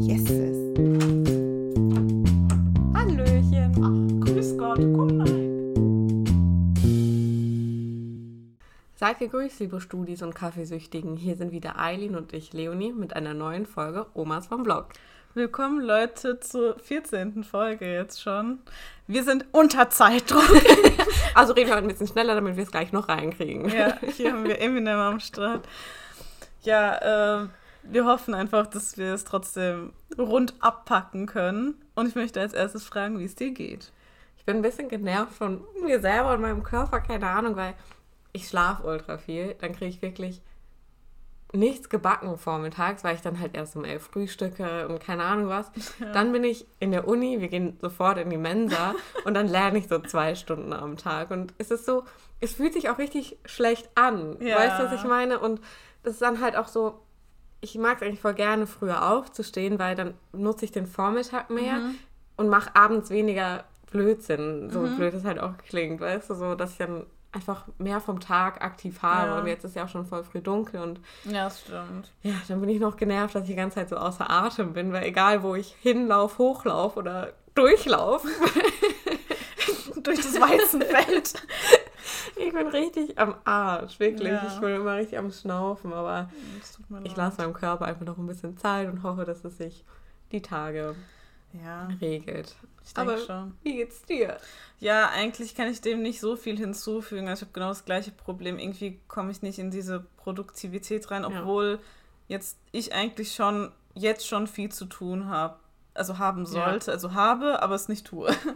Yeses. Hallöchen. Ach, grüß Gott, komm rein. Seid gegrüßt, liebe Studis und Kaffeesüchtigen. Hier sind wieder Eileen und ich, Leonie, mit einer neuen Folge Omas vom Blog. Willkommen, Leute, zur 14. Folge jetzt schon. Wir sind unter Zeitdruck. Also reden wir heute ein bisschen schneller, damit wir es gleich noch reinkriegen. ja, hier haben wir Eminem am Start. Ja, äh, wir hoffen einfach, dass wir es trotzdem rund abpacken können. Und ich möchte als erstes fragen, wie es dir geht. Ich bin ein bisschen genervt von mir selber und meinem Körper, keine Ahnung, weil ich schlafe ultra viel. Dann kriege ich wirklich nichts gebacken vormittags, weil ich dann halt erst um elf frühstücke und keine Ahnung was. Dann bin ich in der Uni, wir gehen sofort in die Mensa und dann lerne ich so zwei Stunden am Tag. Und es ist so, es fühlt sich auch richtig schlecht an. Ja. Weißt du, was ich meine? Und das ist dann halt auch so, ich mag es eigentlich voll gerne, früher aufzustehen, weil dann nutze ich den Vormittag mehr und mache abends weniger Blödsinn. So blöd es halt auch klingt, weißt du, so, dass ich dann einfach mehr vom Tag aktiv habe. Ja. Und jetzt ist ja auch schon voll früh dunkel und Ja, stimmt. ja, dann bin ich noch genervt, dass ich die ganze Zeit so außer Atem bin, weil egal, wo ich hinlauf, hochlauf oder durchlauf, Durch das Weizenfeld. ich bin richtig am Arsch, wirklich. Ja. Ich bin immer richtig am Schnaufen, aber ich lasse meinem Körper einfach noch ein bisschen Zeit und hoffe, dass es sich die Tage Ja, regelt. ich denke schon. wie geht's dir? Ja, eigentlich kann ich dem nicht so viel hinzufügen. Also ich habe genau das gleiche Problem. Irgendwie komme ich nicht in diese Produktivität rein, Ja. obwohl jetzt ich eigentlich schon jetzt schon viel zu tun habe. Also haben sollte. Also habe, aber es nicht tue.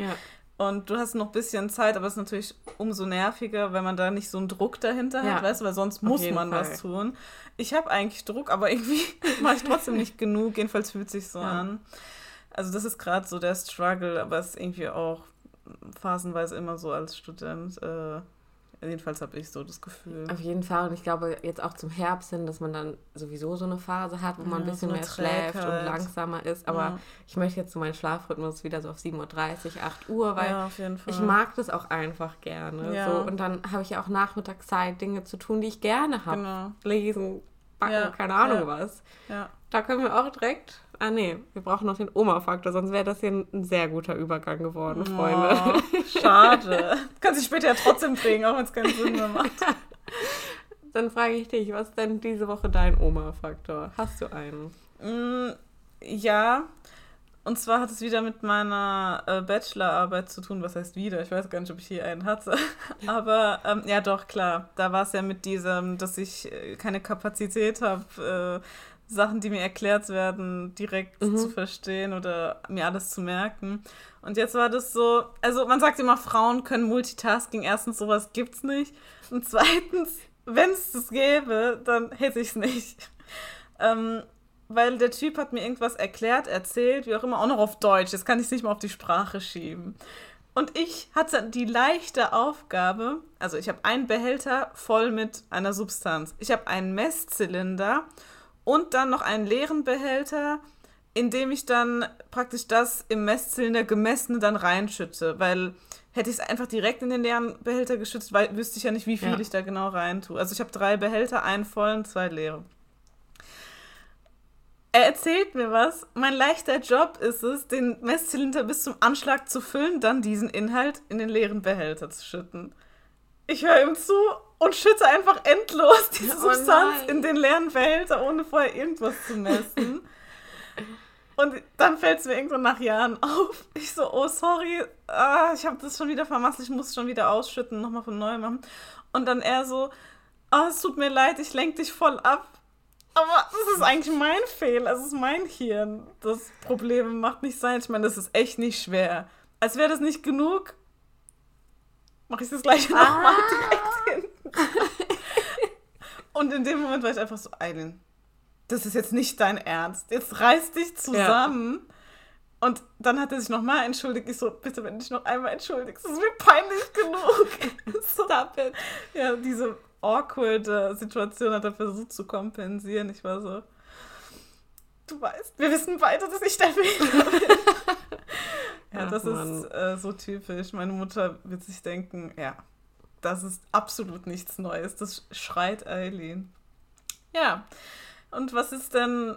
Und du hast noch ein bisschen Zeit, aber es ist natürlich umso nerviger, wenn man da nicht so einen Druck dahinter Ja. hat, weißt du, weil sonst muss man Fall. was tun. Ich habe eigentlich Druck, aber irgendwie mache ich trotzdem nicht genug. Jedenfalls fühlt sich so Ja. an. Also das ist gerade so der Struggle, aber es ist irgendwie auch phasenweise immer so als Student. Äh, jedenfalls habe ich so das Gefühl. auf jeden Fall. Und ich glaube, jetzt auch zum Herbst hin, dass man dann sowieso so eine Phase hat, wo man ein Ja, bisschen so mehr schläft Trägheit. und langsamer ist. Aber Ja. ich möchte jetzt so meinen Schlafrhythmus wieder so auf 7.30 Uhr, 8 Uhr, weil ja, auf jeden Fall. Ich mag das auch einfach gerne. Ja. So. Und dann habe ich ja auch Nachmittagszeit, Dinge zu tun, die ich gerne habe. Genau. Lesen, backen, Ja, keine Ahnung ja. was. Ja. Da können wir auch direkt. Ah nee, wir brauchen noch den Oma-Faktor, sonst wäre das hier ein, sehr guter Übergang geworden, Freunde. Oh, schade. Kannst du später ja trotzdem bringen, auch wenn es keinen Sinn mehr macht. Dann frage ich dich, was ist denn diese Woche dein Oma-Faktor? Hast du einen? Mm, ja. Und zwar hat es wieder mit meiner äh, Bachelorarbeit zu tun. Was heißt wieder? Ich weiß gar nicht, ob ich hier einen hatte. Aber ähm, ja, doch, klar. Da war es ja mit diesem, dass ich äh, keine Kapazität habe, äh, Sachen, die mir erklärt werden, direkt Mhm. zu verstehen oder mir alles zu merken. Und jetzt war das so, also man sagt immer, Frauen können Multitasking. Erstens, sowas gibt's nicht. Und zweitens, wenn es das gäbe, dann hätte ich es nicht. Ähm, weil der Typ hat mir irgendwas erklärt, erzählt, wie auch immer, auch noch auf Deutsch. Jetzt kann ich es nicht mal auf die Sprache schieben. Und ich hatte die leichte Aufgabe, also ich habe einen Behälter voll mit einer Substanz. Ich habe einen Messzylinder und dann noch einen leeren Behälter, in dem ich dann praktisch das im Messzylinder gemessene dann reinschütte. Weil hätte ich es einfach direkt in den leeren Behälter geschützt, weil wüsste ich ja nicht, wie viel Ja. ich da genau rein tue. Also ich habe drei Behälter, einen vollen, zwei leere. Er erzählt mir was. Mein leichter Job ist es, den Messzylinder bis zum Anschlag zu füllen, dann diesen Inhalt in den leeren Behälter zu schütten. Ich höre ihm zu und schütte einfach endlos diese Oh Substanz nein. in den leeren Behälter, ohne vorher irgendwas zu messen. Und dann fällt es mir irgendwann nach Jahren auf. Ich so, oh sorry, ah, ich habe das schon wieder vermasselt, ich muss schon wieder ausschütten, nochmal von neu machen. Und dann er so, oh, es tut mir leid, ich lenke dich voll ab. Aber das ist eigentlich mein Fehler, es ist mein Hirn, das Probleme macht nicht sein. Ich meine, das ist echt nicht schwer. Als wäre das nicht genug, mache ich das gleiche nochmal direkt hinten. Und in dem Moment war ich einfach so, Eileen, das ist jetzt nicht dein Ernst. Jetzt reiß dich zusammen. Und dann hat er sich nochmal entschuldigt. Ich so, bitte, wenn du dich noch einmal entschuldigst, das ist mir peinlich genug. so, Stop it. ja, diese awkward äh, Situation hat er versucht zu kompensieren. Ich war so, du weißt, wir wissen beide, dass ich der Fehler bin. ja, das Mann. ist äh, so typisch. Meine Mutter wird sich denken, ja, das ist absolut nichts Neues. Das schreit Eileen. Ja, Und was ist denn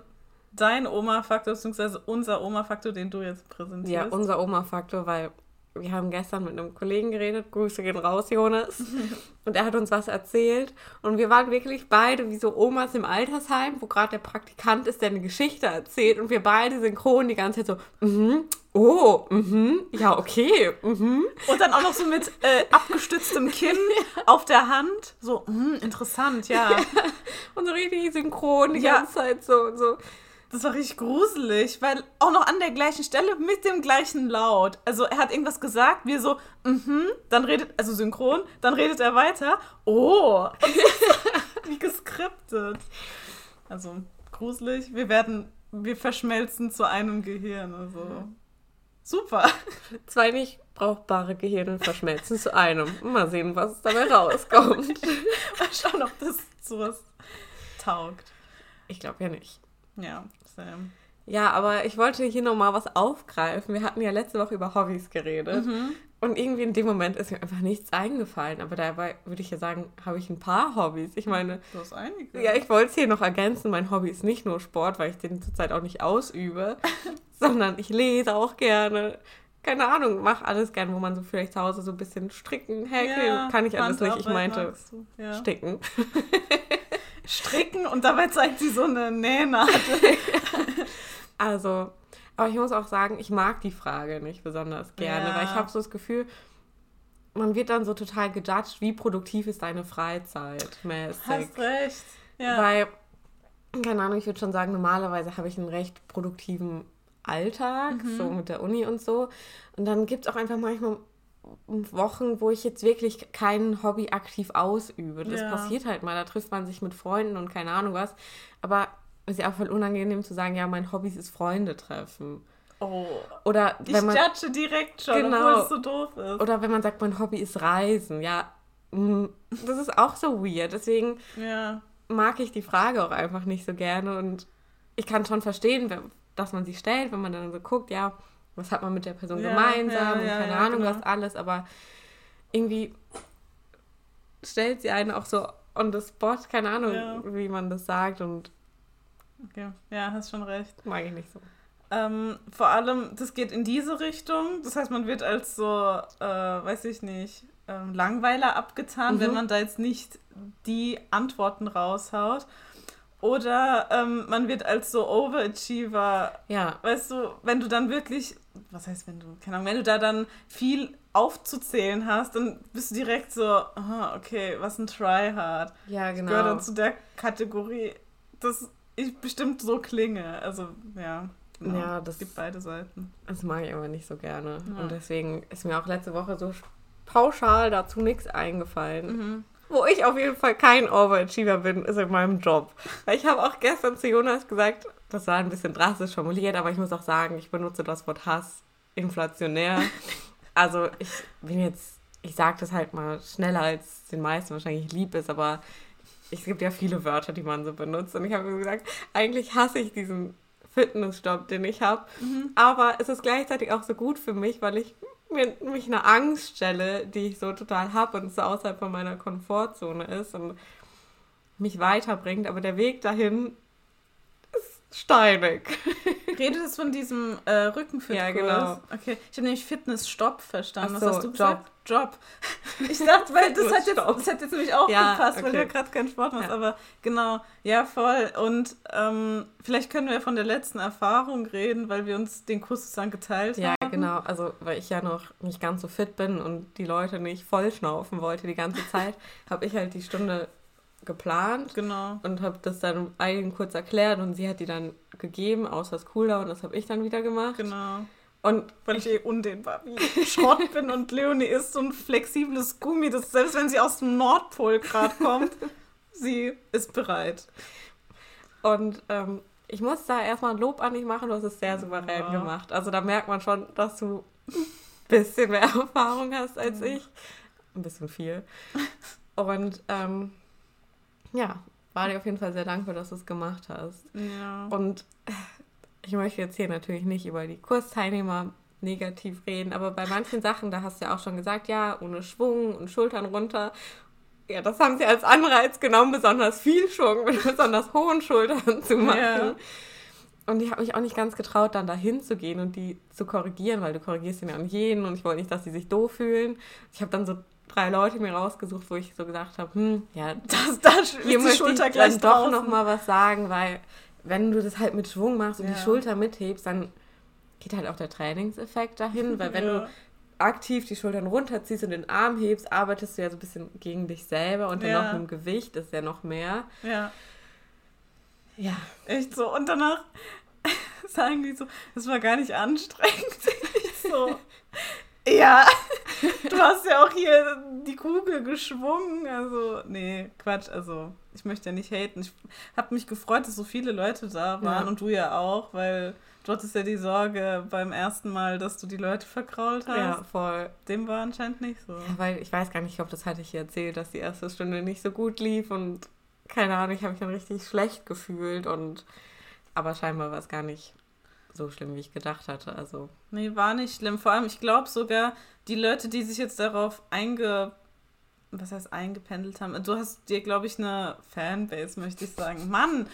dein Oma-Faktor, beziehungsweise unser Oma-Faktor, den du jetzt präsentierst? Ja, unser Oma-Faktor, weil wir haben gestern mit einem Kollegen geredet, Grüße gehen raus, Jonas, und er hat uns was erzählt und wir waren wirklich beide wie so Omas im Altersheim, wo gerade der Praktikant ist, der eine Geschichte erzählt und wir beide synchron die ganze Zeit so, mhm, oh, mhm, ja, okay, mhm. Und dann auch noch so mit äh, abgestütztem Kinn auf der Hand, so, mhm, interessant, ja. Und so richtig synchron die Ja. ganze Zeit so, so. Das war richtig gruselig, weil auch noch an der gleichen Stelle mit dem gleichen Laut. Also er hat irgendwas gesagt, wir so, mhm, dann redet, also synchron, dann redet er weiter. Oh, wie geskriptet. Also gruselig. Wir werden, wir verschmelzen zu einem Gehirn. Also super. Zwei nicht brauchbare Gehirne verschmelzen zu einem. Mal sehen, was dabei rauskommt. Mal schauen, ob das sowas taugt. Ich glaube ja nicht. Ja, same. Ja, aber ich wollte hier nochmal was aufgreifen. Wir hatten ja letzte Woche über Hobbys geredet. Und irgendwie in dem Moment ist mir einfach nichts eingefallen. Aber dabei würde ich ja sagen, habe ich ein paar Hobbys. Ich meine, Du hast einige. ja, ich wollte es hier noch ergänzen. Mein Hobby ist nicht nur Sport, weil ich den zurzeit auch nicht ausübe, sondern ich lese auch gerne. Keine Ahnung, mache alles gern, wo man so vielleicht zu Hause so ein bisschen stricken, häkeln. Ja, Kann ich alles nicht. Ich meinte ja. sticken. stricken und dabei zeigt sie so eine Nähnadel. Also, aber ich muss auch sagen, ich mag die Frage nicht besonders gerne, Ja. weil ich habe so das Gefühl, man wird dann so total gejudged, wie produktiv ist deine Freizeit mäßig. Hast recht. Ja. Weil, keine Ahnung, ich würde schon sagen, normalerweise habe ich einen recht produktiven Alltag, Mhm. so mit der Uni und so. Und dann gibt es auch einfach manchmal Wochen, wo ich jetzt wirklich kein Hobby aktiv ausübe. Das Ja. passiert halt mal. Da trifft man sich mit Freunden und keine Ahnung was. Aber ist ja auch voll unangenehm zu sagen, ja, mein Hobby ist Freunde treffen. oh. Oder Ich wenn man, judge direkt schon, Genau. obwohl es so doof ist. oder wenn man sagt, mein Hobby ist Reisen. Ja, mm, das ist auch so weird. Deswegen ja. mag ich die Frage auch einfach nicht so gerne und ich kann schon verstehen, dass man sie stellt, wenn man dann so guckt, ja, was hat man mit der Person Ja, gemeinsam ja, und keine Ahnung genau. was alles, aber irgendwie stellt sie einen auch so on the spot, keine Ahnung, wie man das sagt und Okay. Ja, hast schon recht. mag ich nicht so. Ähm, vor allem, das geht in diese Richtung. Das heißt, man wird als so, äh, weiß ich nicht, ähm, Langweiler abgetan, Mhm. wenn man da jetzt nicht die Antworten raushaut. Oder ähm, man wird als so Overachiever Ja, weißt du, wenn du dann wirklich, was heißt, wenn du, keine Ahnung, wenn du da dann viel aufzuzählen hast, dann bist du direkt so, aha, okay, was ein Tryhard. ja, Ich gehöre genau. dann zu der Kategorie, dass ich bestimmt so klinge. Also, ja. Genau. Ja, das- es gibt beide Seiten. Das mag ich aber nicht so gerne. Ja. Und deswegen ist mir auch letzte Woche so pauschal dazu nichts eingefallen. Mhm. Wo ich auf jeden Fall kein Overachiever bin, ist in meinem Job. Weil ich habe auch gestern zu Jonas gesagt, das war ein bisschen drastisch formuliert, aber ich muss auch sagen, ich benutze das Wort Hass inflationär. Also ich bin jetzt, ich sage das halt mal schneller, als den meisten wahrscheinlich lieb ist, aber es gibt ja viele Wörter, die man so benutzt. Und ich habe gesagt, eigentlich hasse ich diesen Fitnessjob, den ich habe. Aber es ist gleichzeitig auch so gut für mich, weil ich mir, mich eine Angst stelle, die ich so total habe und so außerhalb von meiner Komfortzone ist und mich weiterbringt. Aber der Weg dahin ist steinig. Redet es von diesem äh, Rückenfit-Kurs? Ja, genau. Okay, ich habe nämlich Fitness-Stopp verstanden. Ach Was so, hast du gesagt? Job. Ich dachte, weil das hat, jetzt, das hat jetzt nämlich auch Ja, gepasst, weil du okay. ja gerade keinen Sport machst. Ja. Aber genau, ja, voll. Und ähm, vielleicht können wir von der letzten Erfahrung reden, weil wir uns den Kurs sozusagen geteilt Ja, haben. genau. Also, weil ich ja noch nicht ganz so fit bin und die Leute nicht vollschnaufen wollte die ganze Zeit, habe ich halt die Stunde geplant Genau. und habe das dann einigen kurz erklärt und sie hat die dann gegeben, außer das Cooldown, das habe ich dann wieder gemacht. Genau. Und Weil ich eh undehnbar wie Schrott bin und Leonie ist so ein flexibles Gummi, das selbst wenn sie aus dem Nordpol gerade kommt, sie ist bereit. Und ähm, ich muss da erstmal ein Lob an dich machen, du hast es sehr souverän Ja. gemacht. Also da merkt man schon, dass du ein bisschen mehr Erfahrung hast als Mhm. ich. Ein bisschen viel. Und ähm, ja, war dir auf jeden Fall sehr dankbar, dass du es gemacht hast. Ja. Und ich möchte jetzt hier natürlich nicht über die Kursteilnehmer negativ reden, aber bei manchen Sachen, da hast du ja auch schon gesagt, ja, ohne Schwung und Schultern runter. Ja, das haben sie als Anreiz genommen, besonders viel Schwung mit besonders hohen Schultern zu machen. Ja. Und ich habe mich auch nicht ganz getraut, dann dahin zu gehen und die zu korrigieren, weil du korrigierst ja nicht jeden und ich wollte nicht, dass sie sich doof fühlen. Ich habe dann so drei Leute mir rausgesucht, wo ich so gesagt habe, hm, ja, das, das hier möchte ich dann doch noch mal was sagen, weil wenn du das halt mit Schwung machst und ja. die Schulter mithebst, dann geht halt auch der Trainingseffekt dahin, weil wenn ja. du aktiv die Schultern runterziehst und den Arm hebst, arbeitest du ja so ein bisschen gegen dich selber und dann ja. noch mit dem Gewicht ist ja noch mehr. Ja. Ja. Echt so. Und danach sagen die so, das war gar nicht anstrengend. Ich so, ja, du hast ja auch hier die Kugel geschwungen. Also, nee, Quatsch. Also, ich möchte ja nicht haten. Ich habe mich gefreut, dass so viele Leute da waren ja. und du ja auch, weil du hattest ja die Sorge beim ersten Mal, dass du die Leute verkrault hast. Ja, voll. Dem war anscheinend nicht so. Ja, weil ich weiß gar nicht, ob das hatte ich erzählt, dass die erste Stunde nicht so gut lief und keine Ahnung, ich habe mich dann richtig schlecht gefühlt und aber scheinbar war es gar nicht so schlimm, wie ich gedacht hatte. Also. Nee, war nicht schlimm. Vor allem, ich glaube sogar, die Leute, die sich jetzt darauf einge. Was heißt eingependelt haben? Du hast dir, glaube ich, eine Fanbase, möchte ich sagen. Mann!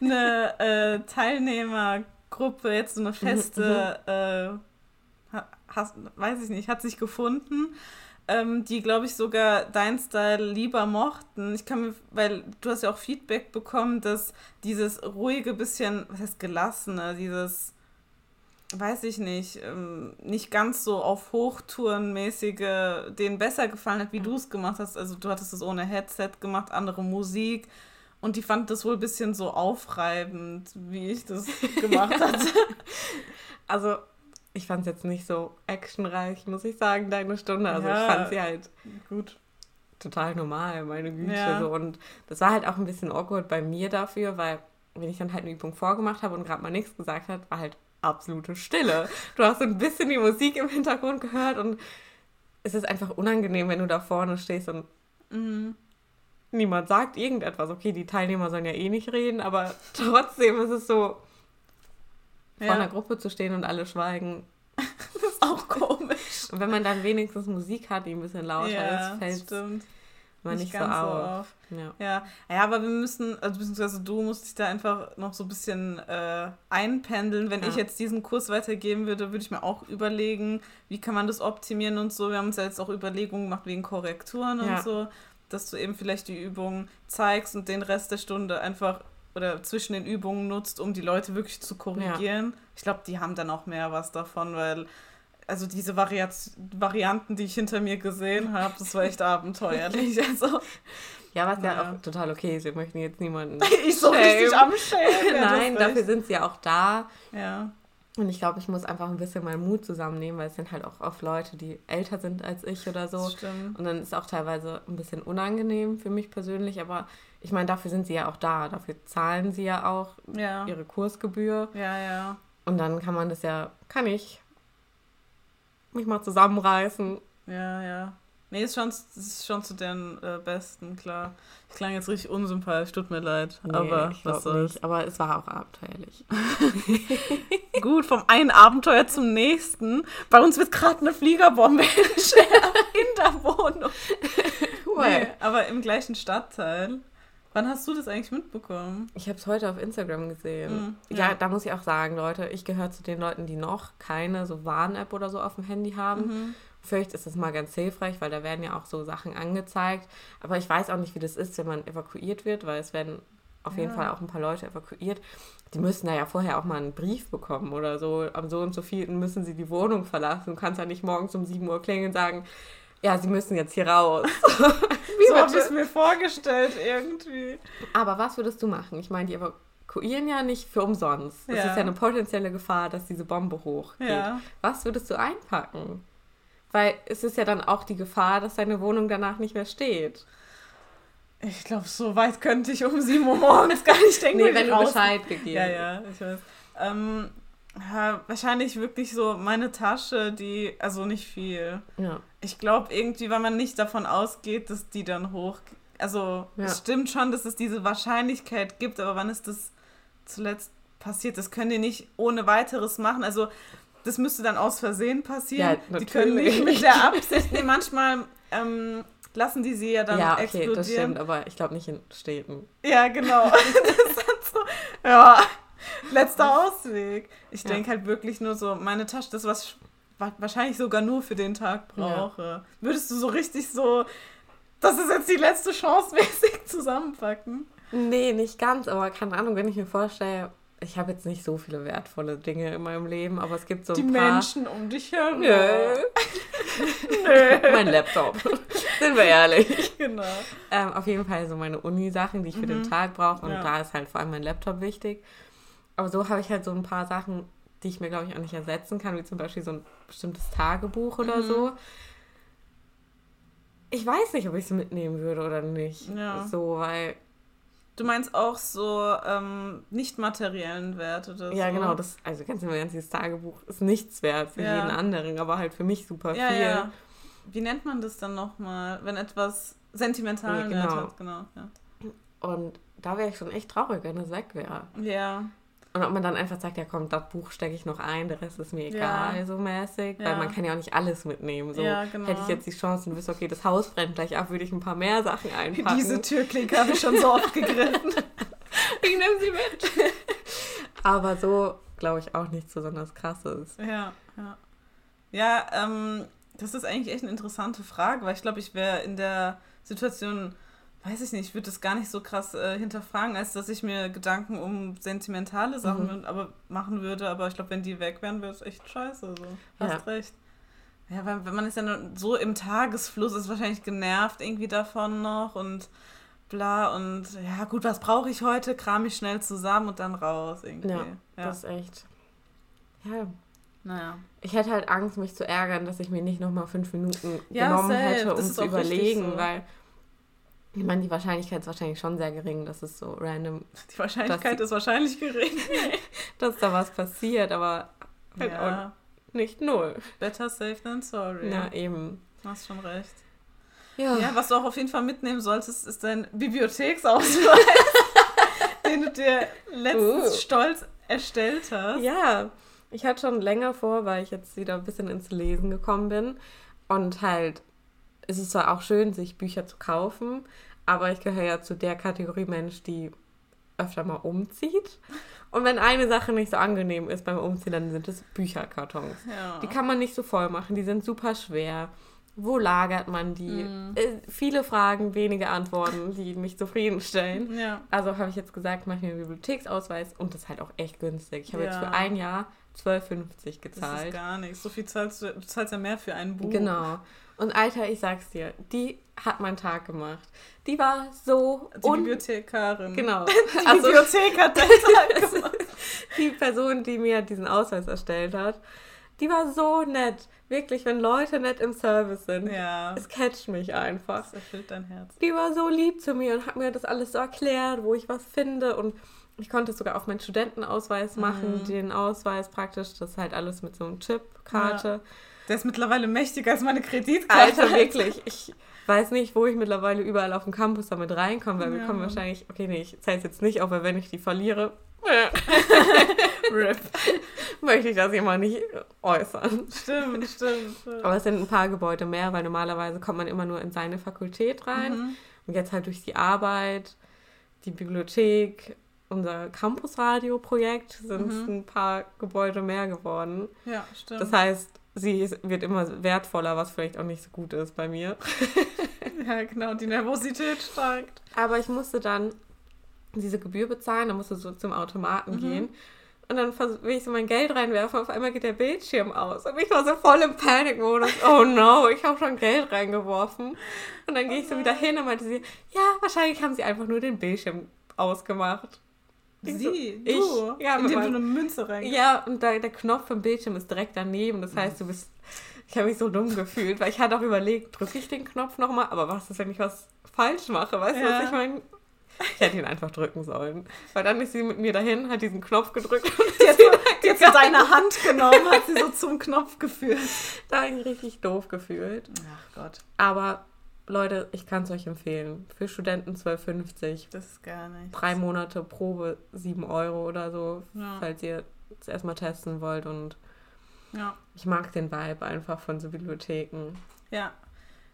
eine äh, Teilnehmergruppe, jetzt so eine feste, äh, hast, weiß ich nicht, hat sich gefunden ähm, die, glaube ich, sogar dein Style lieber mochten. Ich kann mir, weil du hast ja auch Feedback bekommen, dass dieses ruhige bisschen, was heißt gelassene, dieses, weiß ich nicht, ähm, nicht ganz so auf Hochtouren mäßige, denen besser gefallen hat, wie du es gemacht hast. Also du hattest es ohne Headset gemacht, andere Musik. Und die fand das wohl ein bisschen so aufreibend, wie ich das gemacht hatte. also ich fand es jetzt nicht so actionreich, muss ich sagen, deine Stunde. Also ja, ich fand sie halt gut. Total normal, meine Güte. Ja. So. Und das war halt auch ein bisschen awkward bei mir dafür, weil wenn ich dann halt eine Übung vorgemacht habe und gerade mal nichts gesagt hat, war halt absolute Stille. Du hast so ein bisschen die Musik im Hintergrund gehört und es ist einfach unangenehm, wenn du da vorne stehst und mhm. niemand sagt irgendetwas. Okay, die Teilnehmer sollen ja eh nicht reden, aber trotzdem ist es so, ja. vor einer Gruppe zu stehen und alle schweigen. das ist auch komisch. Und wenn man dann wenigstens Musik hat, die ein bisschen lauter ja, ist, fällt es nicht, nicht so auf. So auf. Ja. ja. ja, aber wir müssen, also beziehungsweise du musst dich da einfach noch so ein bisschen äh, einpendeln. Wenn ja. ich jetzt diesen Kurs weitergeben würde, würde ich mir auch überlegen, wie kann man das optimieren und so. Wir haben uns ja jetzt auch Überlegungen gemacht wegen Korrekturen und so, dass du eben vielleicht die Übung zeigst und den Rest der Stunde einfach oder zwischen den Übungen nutzt, um die Leute wirklich zu korrigieren. Ja. Ich glaube, die haben dann auch mehr was davon, weil also diese Variat Varianten, die ich hinter mir gesehen habe, das war echt abenteuerlich. Also, ja, was ja. ja auch total okay ist. Wir möchten jetzt niemanden. ich so richtig am Schämen. Nein, dafür sind sie ja auch da. Ja. Und ich glaube, ich muss einfach ein bisschen meinen Mut zusammennehmen, weil es sind halt auch oft Leute, die älter sind als ich oder so. Stimmt. Und dann ist es auch teilweise ein bisschen unangenehm für mich persönlich, aber ich meine, dafür sind sie ja auch da. Dafür zahlen sie ja auch ja. ihre Kursgebühr. Ja, ja. Und dann kann man das ja, kann ich mich mal zusammenreißen. Ja, ja. Nee, ist schon, ist schon zu den äh, Besten, klar. Ich klang jetzt richtig unsympathisch, tut mir leid. Nee, aber was soll's. Nicht, aber es war auch abenteuerlich. Gut, vom einen Abenteuer zum nächsten. Bei uns wird gerade eine Fliegerbombe in der Wohnung. Nee, aber im gleichen Stadtteil. Wann hast du das eigentlich mitbekommen? Ich habe es heute auf Instagram gesehen. Mhm, ja. ja. da muss ich auch sagen, Leute, ich gehöre zu den Leuten, die noch keine so Warn-App oder so auf dem Handy haben. Mhm. Vielleicht ist das mal ganz hilfreich, weil da werden ja auch so Sachen angezeigt. Aber ich weiß auch nicht, wie das ist, wenn man evakuiert wird, weil es werden auf ja. jeden Fall auch ein paar Leute evakuiert. Die müssen da ja vorher auch mal einen Brief bekommen oder so. Am so und so vielen müssen sie die Wohnung verlassen. Du kannst ja nicht morgens um 7 Uhr klingeln und sagen, ja, sie müssen jetzt hier raus. Wie so habe ich es mir vorgestellt irgendwie. Aber was würdest du machen? Ich meine, die evakuieren ja nicht für umsonst. Es ja. ist ja eine potenzielle Gefahr, dass diese Bombe hochgeht. Ja. Was würdest du einpacken? Weil es ist ja dann auch die Gefahr, dass deine Wohnung danach nicht mehr steht. Ich glaube, so weit könnte ich um 7 Uhr morgens gar nicht denken. nee, wenn du Bescheid gegeben Ja, ja, ich weiß. Ähm, ja, wahrscheinlich wirklich so meine Tasche, die, also nicht viel. Ja. Ich glaube irgendwie, weil man nicht davon ausgeht, dass die dann hoch. Also ja. es stimmt schon, dass es diese Wahrscheinlichkeit gibt, aber wann ist das zuletzt passiert? Das können die nicht ohne weiteres machen. Also das müsste dann aus Versehen passieren. Ja, die können nicht mit der Absicht. nee, manchmal ähm, lassen die sie ja dann ja, okay, explodieren. das stimmt, aber ich glaube nicht in Städten. Ja, genau. das ist halt so, ja, letzter Ausweg. Ich Ja. denke halt wirklich nur so, meine Tasche, das, was ich wa- wahrscheinlich sogar nur für den Tag brauche. Würdest du so richtig so, das ist jetzt die letzte Chance mäßig zusammenpacken? Nee, nicht ganz, aber keine Ahnung, wenn ich mir vorstelle, ich habe jetzt nicht so viele wertvolle Dinge in meinem Leben, aber es gibt so die ein paar. Menschen um dich herum. Nö. Nö. mein Laptop. Sind wir ehrlich. Genau. Ähm, auf jeden Fall so meine Uni-Sachen, die ich für den Mhm. Tag brauche. Und Ja. da ist halt vor allem mein Laptop wichtig. Aber so habe ich halt so ein paar Sachen, die ich mir, glaube ich, auch nicht ersetzen kann, wie zum Beispiel so ein bestimmtes Tagebuch oder Mhm. so. Ich weiß nicht, ob ich es mitnehmen würde oder nicht. Ja. So, weil, Du meinst auch so ähm, nicht materiellen Wert oder so? ja, genau, das, also ganz im Ernst, dieses Tagebuch ist nichts wert für Ja. jeden anderen, aber halt für mich super Ja, viel. ja. Wie nennt man das dann nochmal, wenn etwas sentimentalen Ja, Wert genau. hat? Genau. Und da wäre ich schon echt traurig, wenn es weg wäre. ja. Und ob man dann einfach sagt, ja komm, das Buch stecke ich noch ein, der Rest ist mir Ja. egal, so mäßig. Ja. Weil man kann ja auch nicht alles mitnehmen. So Ja, genau. hätte ich jetzt die Chance und wüsste, okay, das Haus brennt gleich ab, würde ich ein paar mehr Sachen einpacken. Diese Türklinke habe ich schon so oft gegriffen. ich nehme sie mit. Aber so glaube ich auch nichts besonders krasses. Ja, ja. Ja, ähm, das ist eigentlich echt eine interessante Frage, weil ich glaube, ich wäre in der Situation, weiß ich nicht, ich würde das gar nicht so krass äh, hinterfragen, als dass ich mir Gedanken um sentimentale Sachen Mhm. aber machen würde. Aber ich glaube, wenn die weg wären, wäre es echt scheiße. So. Hast recht. Ja, weil wenn man ist ja so im Tagesfluss, ist wahrscheinlich genervt irgendwie davon noch und bla und ja gut, was brauche ich heute? Kram ich schnell zusammen und dann raus irgendwie. Ja, ja. Das ist echt. Ja. naja. Ich hätte halt Angst, mich zu ärgern, dass ich mir nicht nochmal fünf Minuten Ja, genommen safe. hätte, Das um zu überlegen, so. weil ich meine, die Wahrscheinlichkeit ist wahrscheinlich schon sehr gering, dass es so random, Die Wahrscheinlichkeit ist wahrscheinlich gering. dass da was passiert, aber halt auch Ja, nicht null. better safe than sorry. Ja, eben. Du hast schon recht. Ja. Ja, was du auch auf jeden Fall mitnehmen solltest, ist dein Bibliotheksausweis, den du dir letztens Uh. stolz erstellt hast. Ja, ich hatte schon länger vor, weil ich jetzt wieder ein bisschen ins Lesen gekommen bin. Und halt, es ist zwar auch schön, sich Bücher zu kaufen, aber ich gehöre ja zu der Kategorie Mensch, die öfter mal umzieht. Und wenn eine Sache nicht so angenehm ist beim Umziehen, dann sind es Bücherkartons. Ja. Die kann man nicht so voll machen, die sind super schwer. Wo lagert man die? Mhm. Äh, viele Fragen, wenige Antworten, die mich zufriedenstellen. ja. Also habe ich jetzt gesagt, mache ich mir einen Bibliotheksausweis und das ist halt auch echt günstig. Ich habe jetzt Ja. für ein Jahr 12,50 Das ist gezahlt. gar nichts. So viel zahlst du, du zahlst ja mehr für ein Buch. Genau. Und Alter, ich sag's dir, die hat meinen Tag gemacht. Die war so Die Bibliothekarin. Genau. Die Also Bibliothek hat deinen Tag gemacht. die Person, die mir diesen Ausweis erstellt hat, die war so nett. Wirklich, wenn Leute nett im Service sind, Ja. es catcht mich einfach. Das erfüllt dein Herz. Die war so lieb zu mir und hat mir das alles so erklärt, wo ich was finde. Und ich konnte es sogar auf meinen Studentenausweis machen, Mhm. den Ausweis praktisch. Das ist halt alles mit so einem Chip-Karte. Der ist mittlerweile mächtiger als meine Kreditkarte. Alter, wirklich. Ich weiß nicht, wo ich mittlerweile überall auf dem Campus damit reinkomme, weil wir Ja. kommen wahrscheinlich, okay, nee, ich zähle es jetzt nicht auf, weil wenn ich die verliere, RIP. möchte ich das hier mal nicht äußern. Stimmt, stimmt. stimmt. Aber es sind ein paar Gebäude mehr, weil normalerweise kommt man immer nur in seine Fakultät rein. Mhm. Und jetzt halt durch die Arbeit, die Bibliothek, unser Campusradio-Projekt sind es Mhm. ein paar Gebäude mehr geworden. Ja, stimmt. Das heißt, sie ist, wird immer wertvoller, was vielleicht auch nicht so gut ist bei mir. ja, genau, die Nervosität steigt. Aber ich musste dann diese Gebühr bezahlen, dann musste so zum Automaten Mhm. gehen. Und dann will ich so mein Geld reinwerfen, auf einmal geht der Bildschirm aus. Und ich war so voll im Panikmodus. Oh no, ich habe schon Geld reingeworfen. Und dann gehe ich so wieder hin und meinte sie, ja, wahrscheinlich haben sie einfach nur den Bildschirm ausgemacht. Sie, ich, du, ja, indem du eine Münze rein. Ja, und da, der Knopf vom Bildschirm ist direkt daneben. Das heißt, du bist. Ich habe mich so dumm gefühlt, weil ich hatte auch überlegt, drücke ich den Knopf nochmal, aber was ist, wenn ich was falsch mache? Weißt du, Ja. was ich meine? Ich hätte ihn einfach drücken sollen. Weil dann ist sie mit mir dahin, hat diesen Knopf gedrückt und Die hat, die hat so deine Hand genommen, hat sie so zum Knopf geführt. da habe ich mich richtig doof gefühlt. Ach Gott, Aber Leute, ich kann es euch empfehlen. Für Studenten 12,50. das ist gar nicht. Drei Monate Probe 7 Euro oder so, Ja, falls ihr es erstmal testen wollt. Und ja, ich mag den Vibe einfach von so Bibliotheken. ja.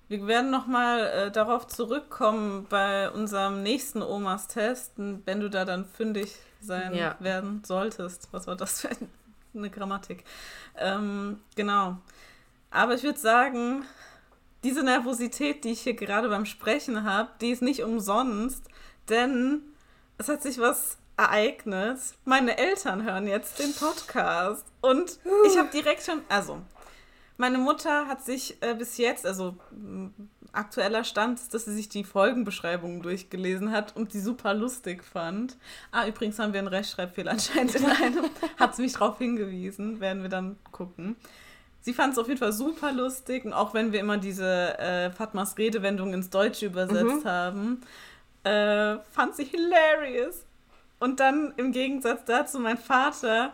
Wir werden nochmal äh, darauf zurückkommen bei unserem nächsten Omas-Test, wenn du da dann fündig sein Ja. werden solltest. Was war das für eine Grammatik? Ähm, genau. Aber ich würde sagen, diese Nervosität, die ich hier gerade beim Sprechen habe, die ist nicht umsonst, denn es hat sich was ereignet. Meine Eltern hören jetzt den Podcast und ich habe direkt schon, also meine Mutter hat sich äh, bis jetzt, also aktueller Stand ist, dass sie sich die Folgenbeschreibungen durchgelesen hat und die super lustig fand. Ah, übrigens haben wir einen Rechtschreibfehler anscheinend in einem. hat sie mich darauf hingewiesen, werden wir dann gucken. Sie fand es auf jeden Fall super lustig und auch wenn wir immer diese äh, Fatmas Redewendung ins Deutsche übersetzt Mhm. haben, äh, fand sie hilarious. Und dann im Gegensatz dazu, mein Vater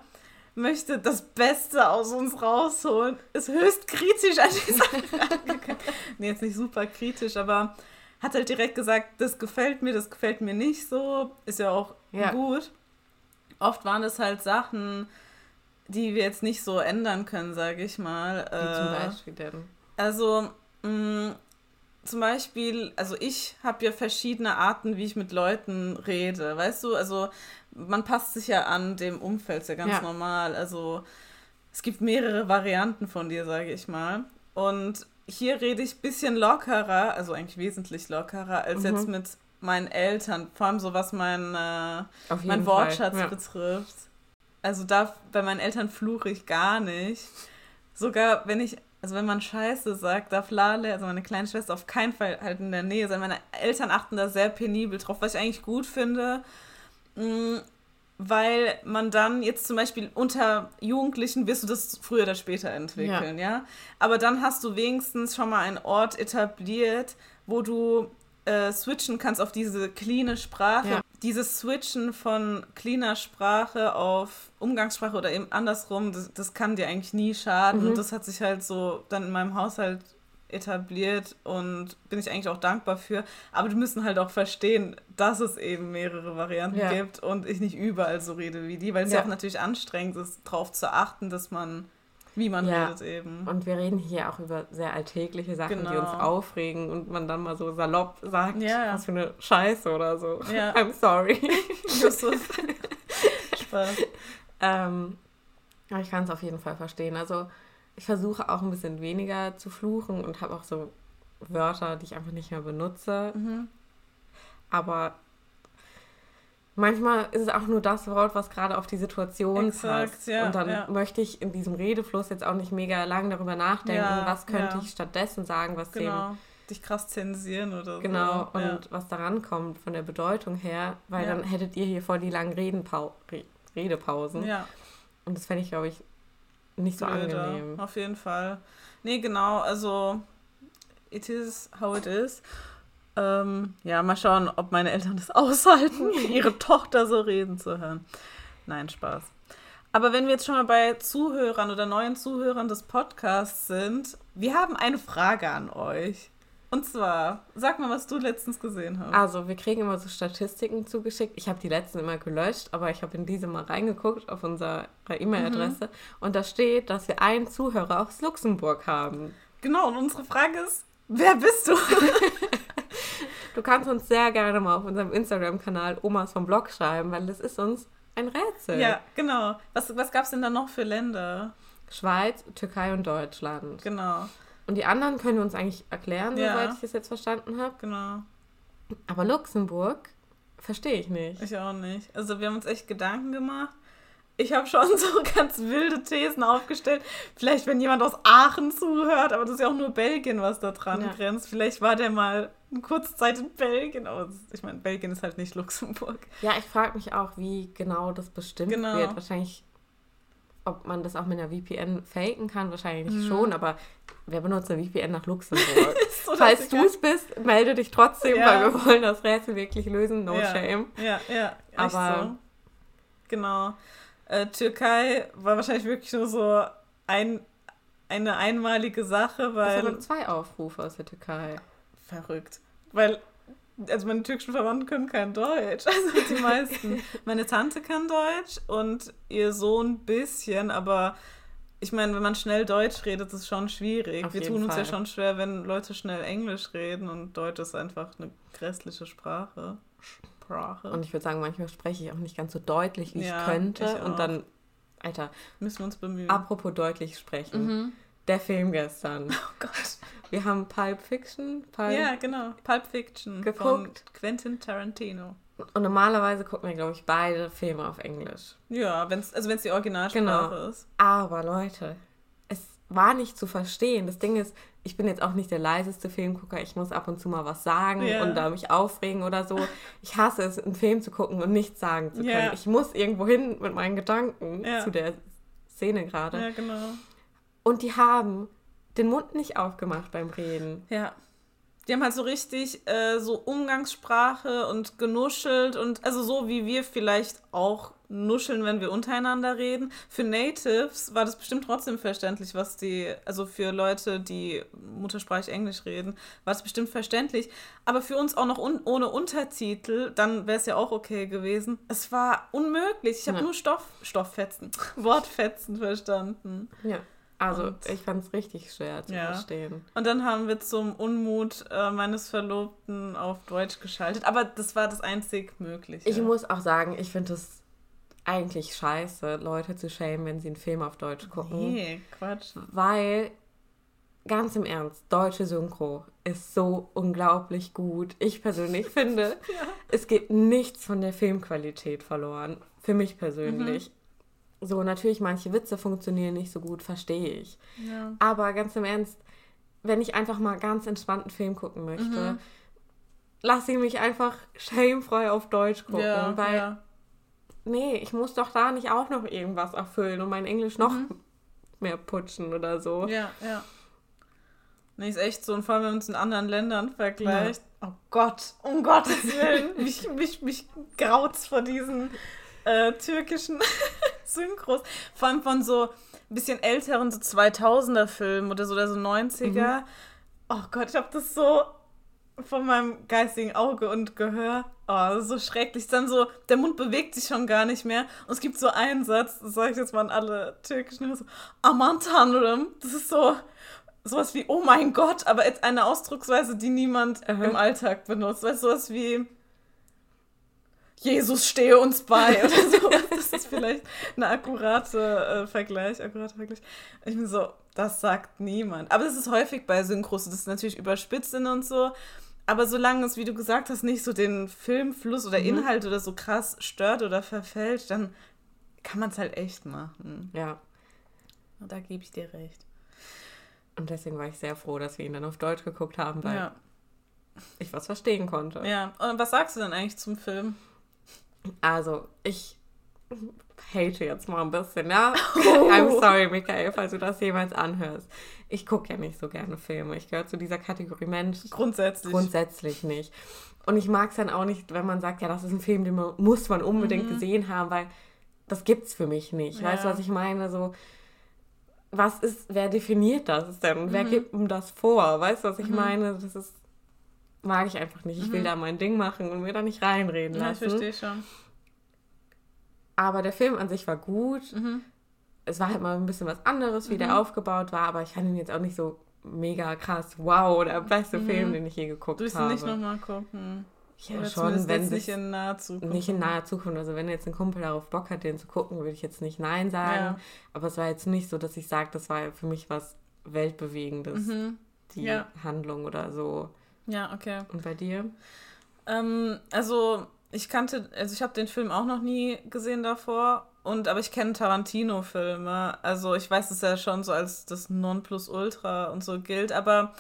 möchte das Beste aus uns rausholen, ist höchst kritisch an die Sache rangegangen. Nee, jetzt nicht super kritisch, aber hat halt direkt gesagt, das gefällt mir, das gefällt mir nicht so. Ist ja auch Ja. gut. Oft waren es halt Sachen, die wir jetzt nicht so ändern können, sage ich mal. Wie zum Äh, Beispiel denn? also, mh, zum Beispiel, also ich habe ja verschiedene Arten, wie ich mit Leuten rede. Weißt du, also man passt sich ja an dem Umfeld, ist ja ganz Ja. normal. Also es gibt mehrere Varianten von dir, sage ich mal. Und hier rede ich ein bisschen lockerer, also eigentlich wesentlich lockerer, als Mhm. jetzt mit meinen Eltern. Vor allem so, was mein, äh, mein Fall. Wortschatz Ja. betrifft. Also da bei meinen Eltern fluche ich gar nicht. Sogar wenn ich, also wenn man Scheiße sagt, darf Lale, also meine kleine Schwester, auf keinen Fall halt in der Nähe sein. Meine Eltern achten da sehr penibel drauf, was ich eigentlich gut finde. Mm, Weil man dann jetzt zum Beispiel unter Jugendlichen wirst du das früher oder später entwickeln, ja. Aber dann hast du wenigstens schon mal einen Ort etabliert, wo du äh, switchen kannst auf diese cleane Sprache. Ja. Dieses Switchen von cleaner Sprache auf Umgangssprache oder eben andersrum, das, das kann dir eigentlich nie schaden. Mhm. Und das hat sich halt so dann in meinem Haushalt etabliert und bin ich eigentlich auch dankbar für. Aber die müssen halt auch verstehen, dass es eben mehrere Varianten Ja. gibt und ich nicht überall so rede wie die, weil es ja. Ja. auch natürlich anstrengend ist, darauf zu achten, dass man, wie man Ja. redet eben. Und wir reden hier auch über sehr alltägliche Sachen, die Genau. uns aufregen und man dann mal so salopp sagt, Ja, ja. was für eine Scheiße oder so. Ja. I'm sorry. Justus. Spaß. ähm, aber ich kann es auf jeden Fall verstehen. Also ich versuche auch ein bisschen weniger zu fluchen und habe auch so Wörter, die ich einfach nicht mehr benutze. Mhm. Aber manchmal ist es auch nur das Wort, was gerade auf die Situation Exakt, passt. ja, und dann ja. möchte ich in diesem Redefluss jetzt auch nicht mega lang darüber nachdenken, Ja, was könnte ich stattdessen sagen, was dem Genau. Dich krass zensieren oder so. Genau, und was daran kommt von der Bedeutung her, weil dann hättet ihr hier voll die langen Redenpau Re Redepausen. ja. Und das fände ich, glaube ich, nicht so blöder, angenehm. Auf jeden Fall. Nee, genau, also it is how it is. Ähm, ja, mal schauen, ob meine Eltern das aushalten, ihre Tochter so reden zu hören. Nein, Spaß. Aber wenn wir jetzt schon mal bei Zuhörern oder neuen Zuhörern des Podcasts sind, wir haben eine Frage an euch. Und zwar, sag mal, was du letztens gesehen hast. Also, wir kriegen immer so Statistiken zugeschickt. Ich habe die letzten immer gelöscht, aber ich habe in diese mal reingeguckt auf unsere E-Mail-Adresse. Mhm. Und da steht, dass wir einen Zuhörer aus Luxemburg haben. Genau, und unsere Frage ist, wer bist du? Du kannst uns sehr gerne mal auf unserem Instagram-Kanal Omas vom Blog schreiben, weil das ist uns ein Rätsel. ja, genau. Was, was gab es denn da noch für Länder? Schweiz, Türkei und Deutschland. Genau, Und die anderen können wir uns eigentlich erklären, Ja. soweit ich das jetzt verstanden habe. genau. Aber Luxemburg verstehe ich nicht. Ich auch nicht. Also wir haben uns echt Gedanken gemacht. Ich habe schon so ganz wilde Thesen aufgestellt. Vielleicht, wenn jemand aus Aachen zuhört, aber das ist ja auch nur Belgien, was da dran Ja. grenzt. Vielleicht war der mal eine kurze Zeit in Belgien. Aber das- ich meine, Belgien ist halt nicht Luxemburg. Ja, ich frage mich auch, wie genau das bestimmt Genau. wird. Wahrscheinlich, ob man das auch mit einer VPN faken kann, wahrscheinlich Mhm. schon, aber wer benutzt eine VPN nach Luxemburg? So Falls du es bist, melde dich trotzdem, Ja. weil wir wollen das Rätsel wirklich lösen. No Ja. shame. Ja, ja. echt Aber- So. Genau. Äh, Türkei war wahrscheinlich wirklich nur so ein, eine einmalige Sache, Es weil. haben zwei Aufrufe aus der Türkei. Verrückt. Weil, also meine türkischen Verwandten können kein Deutsch. Also die meisten. meine Tante kann Deutsch und ihr Sohn ein bisschen, aber ich meine, wenn man schnell Deutsch redet, ist es schon schwierig. Auf Wir tun uns ja Fall. schon schwer, wenn Leute schnell Englisch reden und Deutsch ist einfach eine grässliche Sprache. Sprache. Und ich würde sagen, manchmal spreche ich auch nicht ganz so deutlich, wie Ja, ich könnte. ich und dann, Alter, Müssen wir uns bemühen. apropos deutlich sprechen. Mhm. Der Film gestern. Oh Gott. Wir haben Pulp Fiction. Pulp Ja, genau. Pulp Fiction Geguckt. von Quentin Tarantino. Und normalerweise gucken wir, glaube ich, beide Filme auf Englisch. Ja, wenn's, also wenn es die Originalsprache Genau. ist. Aber Leute, es war nicht zu verstehen. Das Ding ist, ich bin jetzt auch nicht der leiseste Filmgucker. Ich muss ab und zu mal was sagen Ja. und da mich aufregen oder so. Ich hasse es, einen Film zu gucken und nichts sagen zu können. Ja. Ich muss irgendwo hin mit meinen Gedanken Ja. zu der Szene gerade. Ja, genau. Und die haben den Mund nicht aufgemacht beim Reden. Ja. Die haben halt so richtig äh, so Umgangssprache und genuschelt und also so wie wir vielleicht auch nuscheln, wenn wir untereinander reden. Für Natives war das bestimmt trotzdem verständlich, was die, also für Leute, die muttersprachlich Englisch reden, war das bestimmt verständlich. Aber für uns auch noch un ohne Untertitel, dann wäre es ja auch okay gewesen. Es war unmöglich. Ich habe Ja. nur Stoff, Stofffetzen, Wortfetzen verstanden. Ja. Also Und- ich fand es richtig schwer zu Ja. verstehen. Und dann haben wir zum Unmut äh, meines Verlobten auf Deutsch geschaltet. Aber das war das einzig Mögliche. Ich muss auch sagen, ich finde es eigentlich scheiße, Leute zu schämen, wenn sie einen Film auf Deutsch gucken. Nee, Quatsch. Weil, ganz im Ernst, deutsche Synchro ist so unglaublich gut. Ich persönlich finde, es geht nichts von der Filmqualität verloren. Für mich persönlich. So, natürlich, manche Witze funktionieren nicht so gut, verstehe ich. Ja. Aber ganz im Ernst, wenn ich einfach mal ganz entspannten Film gucken möchte, lass ihn mich einfach shamefrei auf Deutsch gucken. ja, weil, ja. nee, ich muss doch da nicht auch noch irgendwas erfüllen und mein Englisch noch mehr putschen oder so. Ja, ja. Nee, ist echt so. Und vor allem, wenn man es in anderen Ländern vergleicht. Oh Gott, um Gottes Willen. mich, mich, mich graut's vor diesen äh, türkischen Synchros. Vor allem von so ein bisschen älteren, so 2000er Filmen oder so, oder so 90er. Oh Gott, ich habe das so von meinem geistigen Auge und Gehör. Oh, das ist so schrecklich. Dann so, der Mund bewegt sich schon gar nicht mehr. Und es gibt so einen Satz, das sage ich jetzt mal an alle türkischen, so, Aman Tanrım. Das ist so, sowas wie, oh mein Gott, aber jetzt eine Ausdrucksweise, die niemand Aha. im Alltag benutzt. Weißt du, sowas wie, Jesus stehe uns bei oder sowas. Vielleicht eine akkurate äh, Vergleich, akkurater Vergleich. Ich bin so, das sagt niemand. Aber das ist häufig bei Synchros, das ist natürlich überspitzt in und so. Aber solange es, wie du gesagt hast, nicht so den Filmfluss oder Inhalt oder so krass stört oder verfälscht, dann kann man es halt echt machen. Ja. Und da gebe ich dir recht. Und deswegen war ich sehr froh, dass wir ihn dann auf Deutsch geguckt haben, weil Ja. ich was verstehen konnte. ja. Und was sagst du denn eigentlich zum Film? Also, ich hate jetzt mal ein bisschen, ja? I'm sorry, Michael, falls du das jemals anhörst. Ich gucke ja nicht so gerne Filme. Ich gehöre zu dieser Kategorie Mensch Grundsätzlich. grundsätzlich nicht. Und ich mag es dann auch nicht, wenn man sagt, ja, das ist ein Film, den man, muss man unbedingt gesehen haben, weil das gibt's für mich nicht. Weißt du, Ja. was ich meine? So, was ist, wer definiert das denn? Wer gibt ihm das vor? Weißt du, was ich meine? Das ist, mag ich einfach nicht. Ich will da mein Ding machen und mir da nicht reinreden ja, ich lassen. verstehe schon. Aber der Film an sich war gut. Mhm. Es war halt mal ein bisschen was anderes, wie der aufgebaut war, aber ich fand ihn jetzt auch nicht so mega krass. Wow, der beste Film, den ich je geguckt Du willst ihn habe. nicht nochmal gucken. ja, Oder schon, wenn sich nicht in naher Zukunft. nicht in naher Zukunft. Also wenn jetzt ein Kumpel darauf Bock hat, den zu gucken, würde ich jetzt nicht Nein sagen. Ja. Aber es war jetzt nicht so, dass ich sage, das war für mich was Weltbewegendes, Mhm. die Ja. Handlung oder so. Ja, okay. Und bei dir? Ähm, also ich kannte, also ich habe den Film auch noch nie gesehen davor. Und aber ich kenne Tarantino-Filme. Also ich weiß, dass er schon so als das Nonplusultra und so gilt. Aber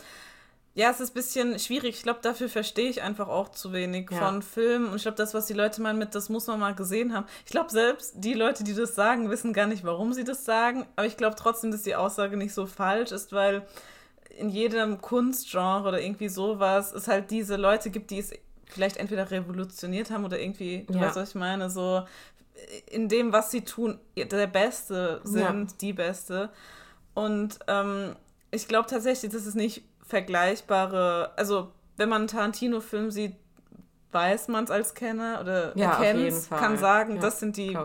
ja, es ist ein bisschen schwierig. Ich glaube, dafür verstehe ich einfach auch zu wenig Ja. von Filmen. Und ich glaube, das, was die Leute meinen mit, das muss man mal gesehen haben. Ich glaube, selbst die Leute, die das sagen, wissen gar nicht, warum sie das sagen. Aber ich glaube trotzdem, dass die Aussage nicht so falsch ist, weil in jedem Kunstgenre oder irgendwie sowas es halt diese Leute gibt, die es vielleicht entweder revolutioniert haben oder irgendwie, du Ja. weißt, was ich meine, so in dem, was sie tun, der Beste sind, die Beste. Und ähm, ich glaube tatsächlich, dass es nicht vergleichbare, also wenn man einen Tarantino-Film sieht, weiß man es als Kenner oder Ja, erkennt kann sagen, Ja, das sind die.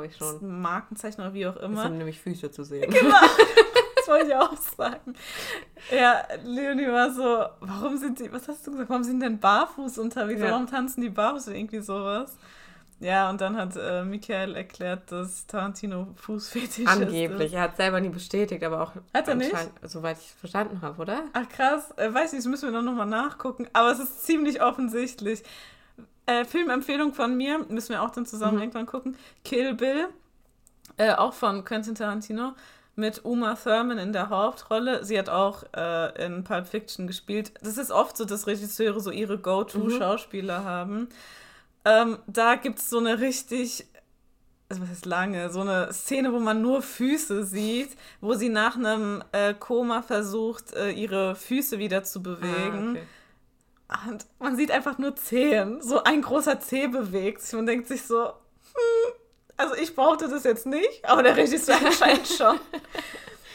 Markenzeichen oder wie auch Es immer. sind nämlich Füße zu sehen. das wollte ich auch sagen. Ja, Leonie war so, warum sind die, was hast du gesagt, warum sind denn barfuß unterwegs? Ja. Warum tanzen die barfuß oder irgendwie sowas? Ja, und dann hat äh, Michael erklärt, dass Tarantino Fußfetisch Angeblich. ist. Er hat es selber nie bestätigt, aber auch Hat er nicht? soweit ich es verstanden habe, oder? Ach krass, äh, weiß nicht, das müssen wir dann nochmal nachgucken, aber es ist ziemlich offensichtlich. Äh, Filmempfehlung von mir, müssen wir auch dann zusammen Mhm. irgendwann gucken. Kill Bill, äh, auch von Quentin Tarantino, mit Uma Thurman in der Hauptrolle. Sie hat auch äh, in Pulp Fiction gespielt. Das ist oft so, dass Regisseure so ihre Go-To-Schauspieler haben. Ähm, da gibt es so eine richtig also was heißt lange, so eine Szene, wo man nur Füße sieht, wo sie nach einem äh, Koma versucht, äh, ihre Füße wieder zu bewegen. Ah, okay. Und man sieht einfach nur Zehen. So ein großer Zeh bewegt sich. Man denkt sich so, also ich brauchte das jetzt nicht, aber der Regisseur anscheinend schon.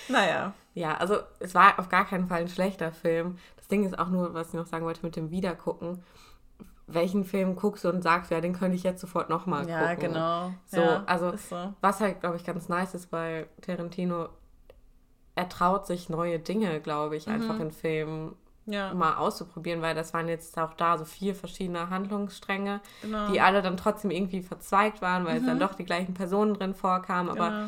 Naja. Ja, also es war auf gar keinen Fall ein schlechter Film. Das Ding ist auch nur, was ich noch sagen wollte mit dem Wiedergucken. Welchen Film guckst du und sagst, ja, den könnte ich jetzt sofort nochmal gucken. Ja, genau. So, ja, also so. Was halt, glaube ich, ganz nice ist bei Tarantino, er traut sich neue Dinge, glaube ich, einfach Mhm. in Filmen Ja, mal auszuprobieren, weil das waren jetzt auch da so vier verschiedene Handlungsstränge, genau. Mhm. die alle dann trotzdem irgendwie verzweigt waren, weil es dann doch die gleichen Personen drin vorkamen, aber genau.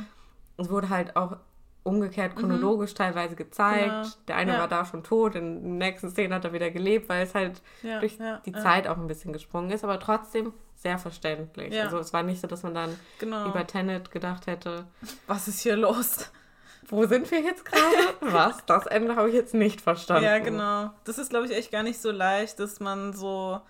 es wurde halt auch umgekehrt chronologisch teilweise gezeigt. Genau. Der eine Ja. war da schon tot, in der nächsten Szene hat er wieder gelebt, weil es halt ja, durch ja, die Zeit auch ein bisschen gesprungen ist, aber trotzdem sehr verständlich. Also es war nicht so, dass man dann Genau. über Tenet gedacht hätte, Was ist hier los? Wo sind wir jetzt gerade? Was? Das Ende habe ich jetzt nicht verstanden. Ja, genau. Das ist, glaube ich, echt gar nicht so leicht, dass man so,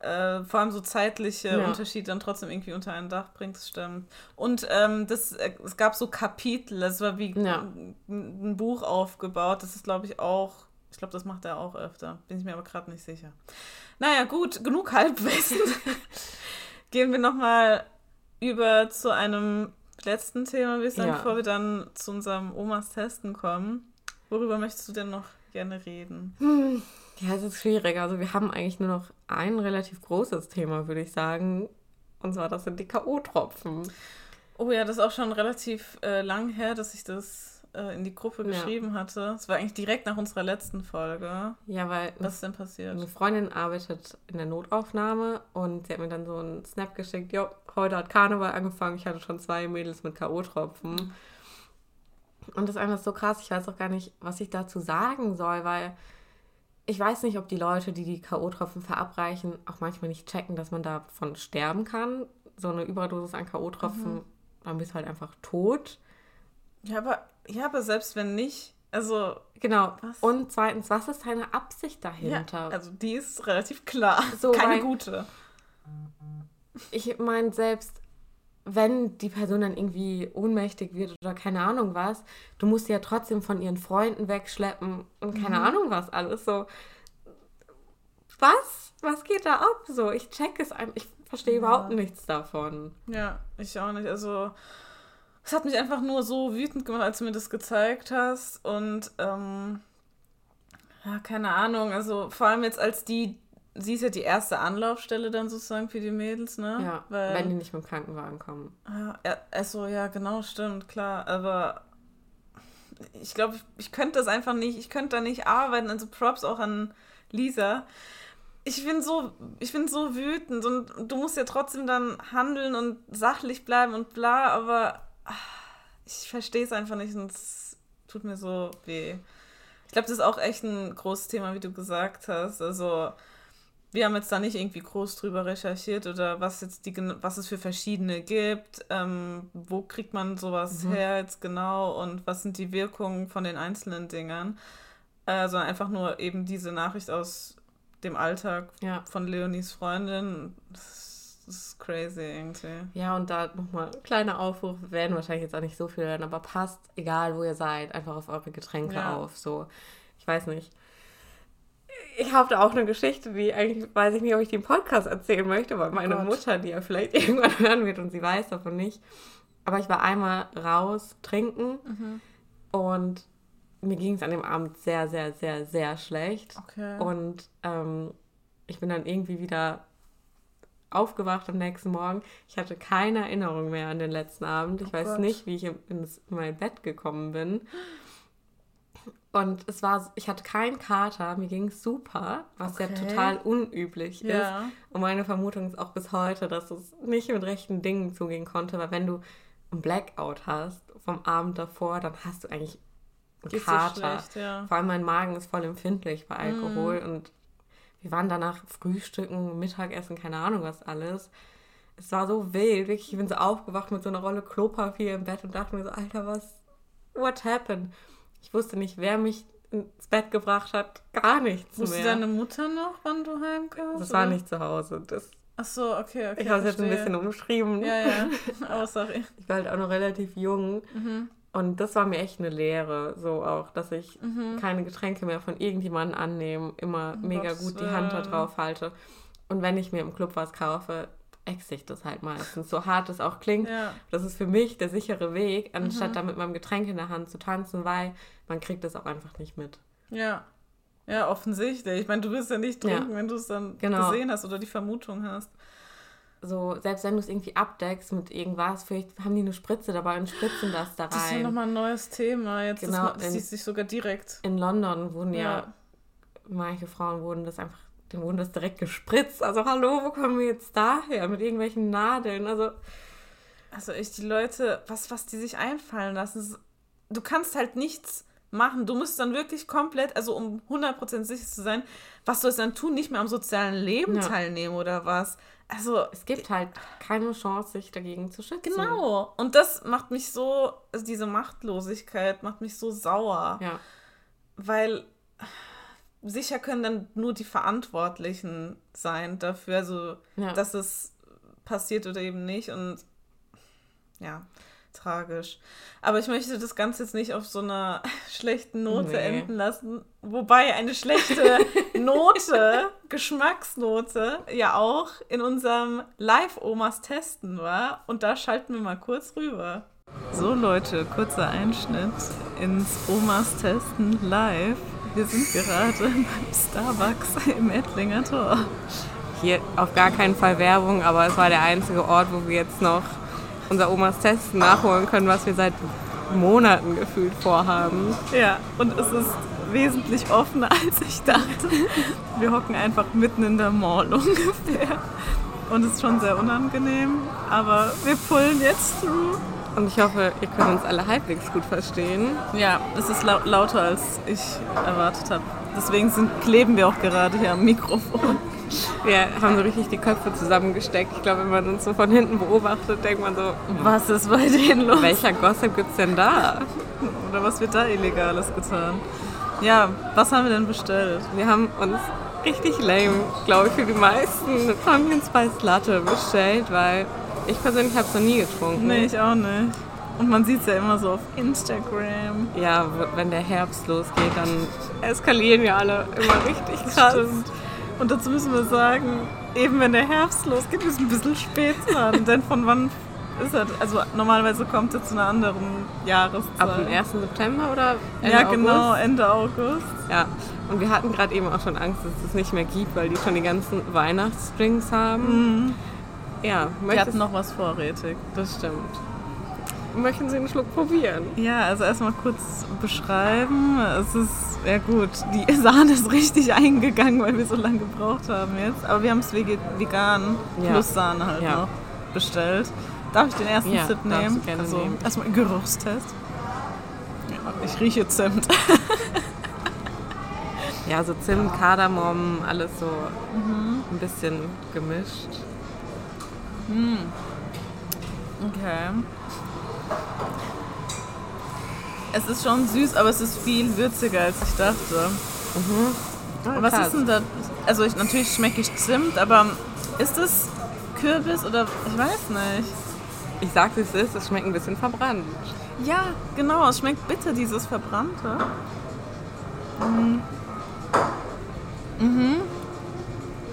äh, vor allem so zeitliche Ja. Unterschiede dann trotzdem irgendwie unter ein Dach bringt, das stimmt. Und ähm, das, äh, es gab so Kapitel, es war wie Ja. ein, ein Buch aufgebaut. Das ist, glaube ich, auch, ich glaube, das macht er auch öfter. Bin ich mir aber gerade nicht sicher. Naja, gut, genug Halbwissen. Gehen wir nochmal über zu einem letzten Thema, würde ich sagen, Ja. bevor wir dann zu unserem Omas Testen kommen. Worüber möchtest du denn noch gerne reden? Ja, es ist schwierig. Also wir haben eigentlich nur noch ein relativ großes Thema, würde ich sagen. Und zwar, das sind die K.O.-Tropfen. Oh ja, das ist auch schon relativ äh, lang her, dass ich das äh, in die Gruppe Ja. geschrieben hatte. Es war eigentlich direkt nach unserer letzten Folge. Ja, weil Was ist denn passiert? Eine Freundin arbeitet in der Notaufnahme und sie hat mir dann so einen Snap geschickt, jo, heute hat Karneval angefangen, ich hatte schon zwei Mädels mit K.O.-Tropfen. Und das ist einfach so krass, ich weiß auch gar nicht, was ich dazu sagen soll, weil ich weiß nicht, ob die Leute, die die K.O.-Tropfen verabreichen, auch manchmal nicht checken, dass man davon sterben kann. So eine Überdosis an K.O.-Tropfen, dann bist du halt einfach tot. Ja, aber, ja, aber selbst wenn nicht, also, Genau. Was? Und zweitens, was ist deine Absicht ja, dahinter? also die ist relativ klar. So, Keine weil- gute. ich meine, selbst wenn die Person dann irgendwie ohnmächtig wird oder keine Ahnung was, du musst sie ja trotzdem von ihren Freunden wegschleppen und keine Mhm. Ahnung was alles. So, was? Was geht da ab? So, ich check es einfach. Ich verstehe Ja. überhaupt nichts davon. Ja, ich auch nicht. Also, es hat mich einfach nur so wütend gemacht, als du mir das gezeigt hast. Und, ähm, ja, keine Ahnung. Also, vor allem jetzt als die, sie ist ja die erste Anlaufstelle dann sozusagen für die Mädels, ne? Ja, Weil, wenn die nicht mit dem Krankenwagen kommen. Ja, also ja, genau, stimmt, klar. Aber ich glaube, ich, ich könnte das einfach nicht, ich könnte da nicht arbeiten. Also Props auch an Lisa. Ich bin so, ich bin so wütend und du musst ja trotzdem dann handeln und sachlich bleiben und bla, aber ich verstehe es einfach nicht und es tut mir so weh. Ich glaube, das ist auch echt ein großes Thema, wie du gesagt hast. Also wir haben jetzt da nicht irgendwie groß drüber recherchiert oder was jetzt die was es für verschiedene gibt, ähm, wo kriegt man sowas Mhm. her jetzt genau und was sind die Wirkungen von den einzelnen Dingern. Also einfach nur eben diese Nachricht aus dem Alltag Ja. von Leonies Freundin. Das das ist crazy irgendwie. Ja, und da nochmal kleiner Aufruf, wir werden wahrscheinlich jetzt auch nicht so viel hören, aber passt, egal wo ihr seid, einfach auf eure Getränke Ja. auf. So, ich weiß nicht. Ich habe da auch eine Geschichte, die eigentlich weiß ich nicht, ob ich die im Podcast erzählen möchte, weil meine Gott. Mutter, die ja vielleicht irgendwann hören wird und sie weiß davon nicht. Aber ich war einmal raus trinken und mir ging es an dem Abend sehr, sehr, sehr, sehr schlecht. Okay. Und ähm, ich bin dann irgendwie wieder aufgewacht am nächsten Morgen. Ich hatte keine Erinnerung mehr an den letzten Abend. Ich Oh weiß Gott. nicht, wie ich in- ins, in mein Bett gekommen bin. Und es war, ich hatte keinen Kater, mir ging es super, was ja Okay. total unüblich Ja. ist. Und meine Vermutung ist auch bis heute, dass es nicht mit rechten Dingen zugehen konnte, weil wenn du ein Blackout hast vom Abend davor, dann hast du eigentlich einen Geht's dir Kater. schlecht, ja. Vor allem mein Magen ist voll empfindlich bei Alkohol Mhm. und wir waren danach Frühstücken, Mittagessen, keine Ahnung was alles. Es war so wild, wirklich. Ich bin so aufgewacht mit so einer Rolle Klopapier im Bett und dachte mir so, Alter, was, what happened? Ich wusste nicht, wer mich ins Bett gebracht hat. Gar nichts Wusste mehr. deine Mutter noch, wann du heimkamst? das war nicht zu Hause. Das, Ach so, okay, okay. ich habe es jetzt ein bisschen umschrieben. Ja, ja. Oh, sorry. Ich war halt auch noch relativ jung. Mhm. Und das war mir echt eine Lehre, so auch, dass ich Mhm. keine Getränke mehr von irgendjemandem annehme, immer mega Gottes gut die Hand da drauf halte. Und wenn ich mir im Club was kaufe, exe ich das halt meistens. So hart es auch klingt, Ja. das ist für mich der sichere Weg, anstatt Mhm. da mit meinem Getränk in der Hand zu tanzen, weil man kriegt das auch einfach nicht mit. Ja. Ja, offensichtlich. Ich meine, du wirst ja nicht Ja. trinken, wenn du es dann Genau. gesehen hast oder die Vermutung hast. So, selbst wenn du es irgendwie abdeckst mit irgendwas, vielleicht haben die eine Spritze dabei und spritzen das da Das ist ja rein. nochmal ein neues Thema. Jetzt Genau, das, das in- sieht sich sogar direkt. In London wurden ja, Ja. manche Frauen wurden das einfach, denen wurden das direkt gespritzt. Also hallo, wo kommen wir jetzt daher? Mit irgendwelchen Nadeln. Also Also ich, die Leute, was, was die sich einfallen lassen. Du kannst halt nichts machen. Du musst dann wirklich komplett, also um 100% sicher zu sein, was sollst du dann tun? Nicht mehr am sozialen Leben Ja. teilnehmen oder was? Also es gibt halt keine Chance, sich dagegen zu schützen. Genau. Und das macht mich so, also diese Machtlosigkeit macht mich so sauer. Ja. Weil sicher können dann nur die Verantwortlichen sein dafür, also Ja. dass es passiert oder eben nicht. Und ja, tragisch. Aber ich möchte das Ganze jetzt nicht auf so einer schlechten Note Nee. enden lassen. Wobei eine schlechte Note, Geschmacksnote, ja auch in unserem Live-Omas Testen war. Und da schalten wir mal kurz rüber. So Leute, kurzer Einschnitt ins Omas Testen live. Wir sind gerade beim Starbucks im Ettlinger Tor. Hier auf gar keinen Fall Werbung, aber es war der einzige Ort, wo wir jetzt noch unser Omas Testen nachholen können, was wir seit Monaten gefühlt vorhaben. Ja, und es ist wesentlich offener, als ich dachte. Wir hocken einfach mitten in der Mall ungefähr. Und es ist schon sehr unangenehm, aber wir pullen jetzt through. Und ich hoffe, ihr könnt uns alle halbwegs gut verstehen. Ja, es ist lau lauter, als ich erwartet habe. Deswegen sind, kleben wir auch gerade hier am Mikrofon. Wir haben so richtig die Köpfe zusammengesteckt. Ich glaube, wenn man uns so von hinten beobachtet, denkt man so, Was ist bei denen los? welcher Gossip gibt's denn da? Oder was wird da Illegales getan? Ja, was haben wir denn bestellt? Wir haben uns richtig lame, glaube ich, für die meisten Pumpkin Spice Latte bestellt, weil ich persönlich habe es noch nie getrunken. Nee, ich auch nicht. Und man sieht es ja immer so auf Instagram. Ja, wenn der Herbst losgeht, dann eskalieren wir alle immer richtig krass. Stimmt. Und dazu müssen wir sagen, eben wenn der Herbst losgeht, ist es ein bisschen spät dran. Denn von wann ist er? Also normalerweise kommt er zu einer anderen Jahreszeit. Ab dem 1. September oder Ende Ja, genau, August? Ende August. Ja, und wir hatten gerade eben auch schon Angst, dass es es nicht mehr gibt, weil die schon die ganzen Weihnachtsdrinks haben. Ja, Mhm. Wir möchtest, hatten noch was vorrätig. das stimmt. Möchten Sie einen Schluck probieren? Ja, also erstmal kurz beschreiben. Es ist, ja gut, die Sahne ist richtig eingegangen, weil wir so lange gebraucht haben jetzt. Aber wir haben es vegan Ja. plus Sahne halt Ja. noch bestellt. Darf ich den ersten Ja, Sip nehmen? du gerne also nehmen. erstmal Geruchstest. Ja, ich rieche Zimt. Ja, so Zimt, Kardamom, alles so Mhm. ein bisschen gemischt. Okay. Es ist schon süß, aber es ist viel würziger, als ich dachte. Ah, Was krass. ist denn da? Also ich, natürlich schmecke ich Zimt, aber ist es Kürbis oder ich weiß nicht. Ich sag's, wie es ist, es schmeckt ein bisschen verbrannt. Ja, genau, es schmeckt bitter, dieses Verbrannte. Mhm. Mhm.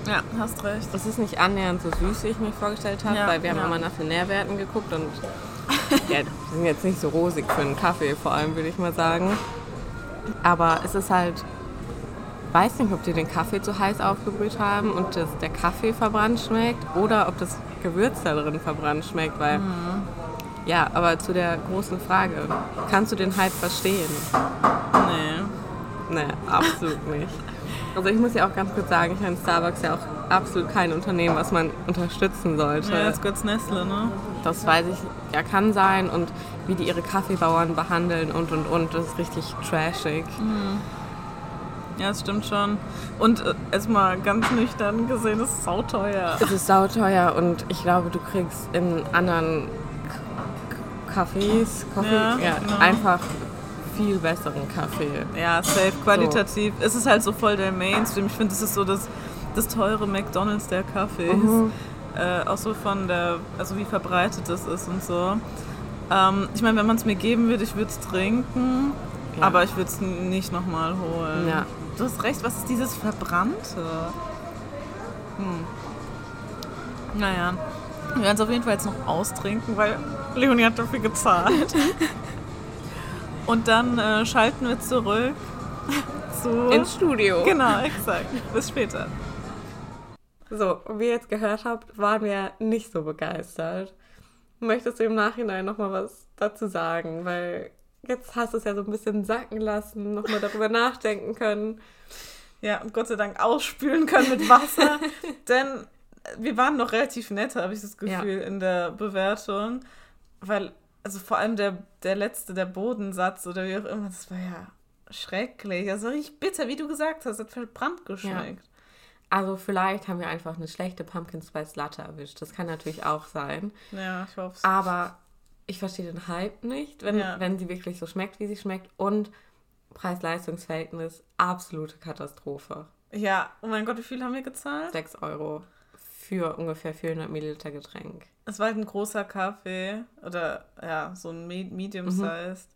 Ja, hast recht. Es ist nicht annähernd so süß, wie ich mir vorgestellt habe, Ja, weil wir haben ja. immer nach den Nährwerten geguckt und ja, die sind jetzt nicht so rosig für einen Kaffee, vor allem würde ich mal sagen. Aber es ist halt, weiß nicht, ob die den Kaffee zu heiß aufgebrüht haben und dass der Kaffee verbrannt schmeckt oder ob das Gewürz da drin verbrannt schmeckt, weil Mhm. ja, aber zu der großen Frage, kannst du den Hype verstehen? Nee. Nee, absolut nicht. Also ich muss ja auch ganz kurz sagen, ich meine, Starbucks ja auch absolut kein Unternehmen, was man unterstützen sollte. Ja, jetzt gibt's Nestle, ne? Das weiß ich, ja, kann sein. Und wie die ihre Kaffeebauern behandeln und und und, das ist richtig trashig. Ja, das stimmt schon. Und äh, erstmal ganz nüchtern gesehen, es ist sauteuer. Es ist sauteuer und ich glaube, du kriegst in anderen Cafés, Coffee, Ja, ja, genau. einfach viel besseren Kaffee. Ja, safe, qualitativ. Es ist halt so voll der Mainstream. Ich finde, es ist so das, das teure McDonalds der Kaffees. Mhm. Äh, auch so von der, also wie verbreitet das ist und so. Ähm, ich meine, wenn man es mir geben würde, ich würde es trinken, Ja. aber ich würde es nicht nochmal holen. Ja. Du hast recht, was ist dieses Verbrannte? Hm. Naja, wir werden es auf jeden Fall jetzt noch austrinken, weil Leonie hat dafür gezahlt. Und dann äh, schalten wir zurück zu... Ins Studio. Genau, exakt. Bis später. So, wie ihr jetzt gehört habt, waren wir nicht so begeistert. Möchtest du im Nachhinein nochmal was dazu sagen? Weil jetzt hast du es ja so ein bisschen sacken lassen, nochmal darüber nachdenken können. Ja, und Gott sei Dank ausspülen können mit Wasser. Denn wir waren noch relativ nett, habe ich das Gefühl, in der Bewertung. Weil, also vor allem der, der letzte, der Bodensatz oder wie auch immer, das war ja schrecklich. Also richtig bitter, wie du gesagt hast, hat verbrannt geschmeckt. Also vielleicht haben wir einfach eine schlechte Pumpkin Spice Latte erwischt. Das kann natürlich auch sein. Ja, ich hoffe es. Aber ich verstehe den Hype nicht, wenn, Ja. wenn sie wirklich so schmeckt, wie sie schmeckt. Und Preis-Leistungs-Verhältnis, absolute Katastrophe. Ja, oh mein Gott, wie viel haben wir gezahlt? 6 Euro für ungefähr 400 Milliliter Getränk. Es war halt ein großer Kaffee oder ja, so ein Me- Medium-sized.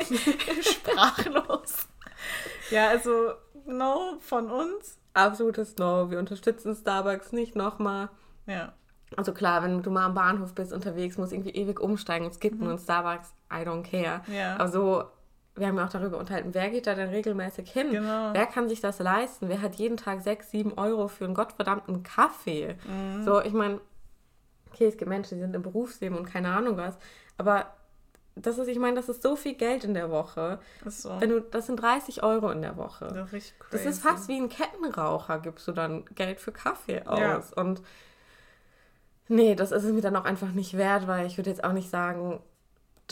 Sprachlos. Ja, also no von uns. Absolutes No. Wir unterstützen Starbucks nicht nochmal. Ja. Also klar, wenn du mal am Bahnhof bist unterwegs, musst irgendwie ewig umsteigen. Es gibt nur einen Starbucks, I don't care. Ja. Aber so, wir haben ja auch darüber unterhalten, wer geht da denn regelmäßig hin? Genau. Wer kann sich das leisten? Wer hat jeden Tag 6, 7 Euro für einen gottverdammten Kaffee? Mhm. So, ich meine, okay, es gibt Menschen, die sind im Berufsleben und keine Ahnung was. Aber das ist, ich meine, das ist so viel Geld in der Woche. So. Wenn du, das sind 30 Euro in der Woche. Das ist. Das ist fast wie ein Kettenraucher, gibst du dann Geld für Kaffee aus. Ja. Und nee, das ist es mir dann auch einfach nicht wert, weil ich würde jetzt auch nicht sagen,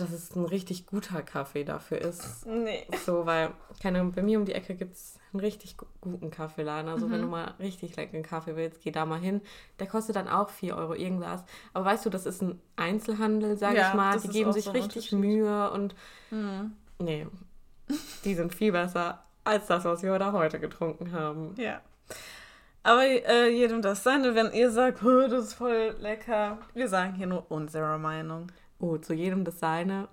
dass es ein richtig guter Kaffee dafür ist. Nee. So, weil, keine Ahnung, bei mir um die Ecke gibt es einen richtig gu- guten Kaffeeladen. Also Mhm. wenn du mal richtig leckeren Kaffee willst, geh da mal hin. Der kostet dann auch 4 Euro irgendwas. Aber weißt du, das ist ein Einzelhandel, sag Ja, ich mal. Die geben sich so richtig. Mühe und Mhm. nee, die sind viel besser als das, was wir da heute getrunken haben. Ja. Aber äh, jedem das seine, wenn ihr sagt, "Hö, das ist voll lecker. Wir sagen hier nur unsere Meinung. Oh, zu jedem das seine.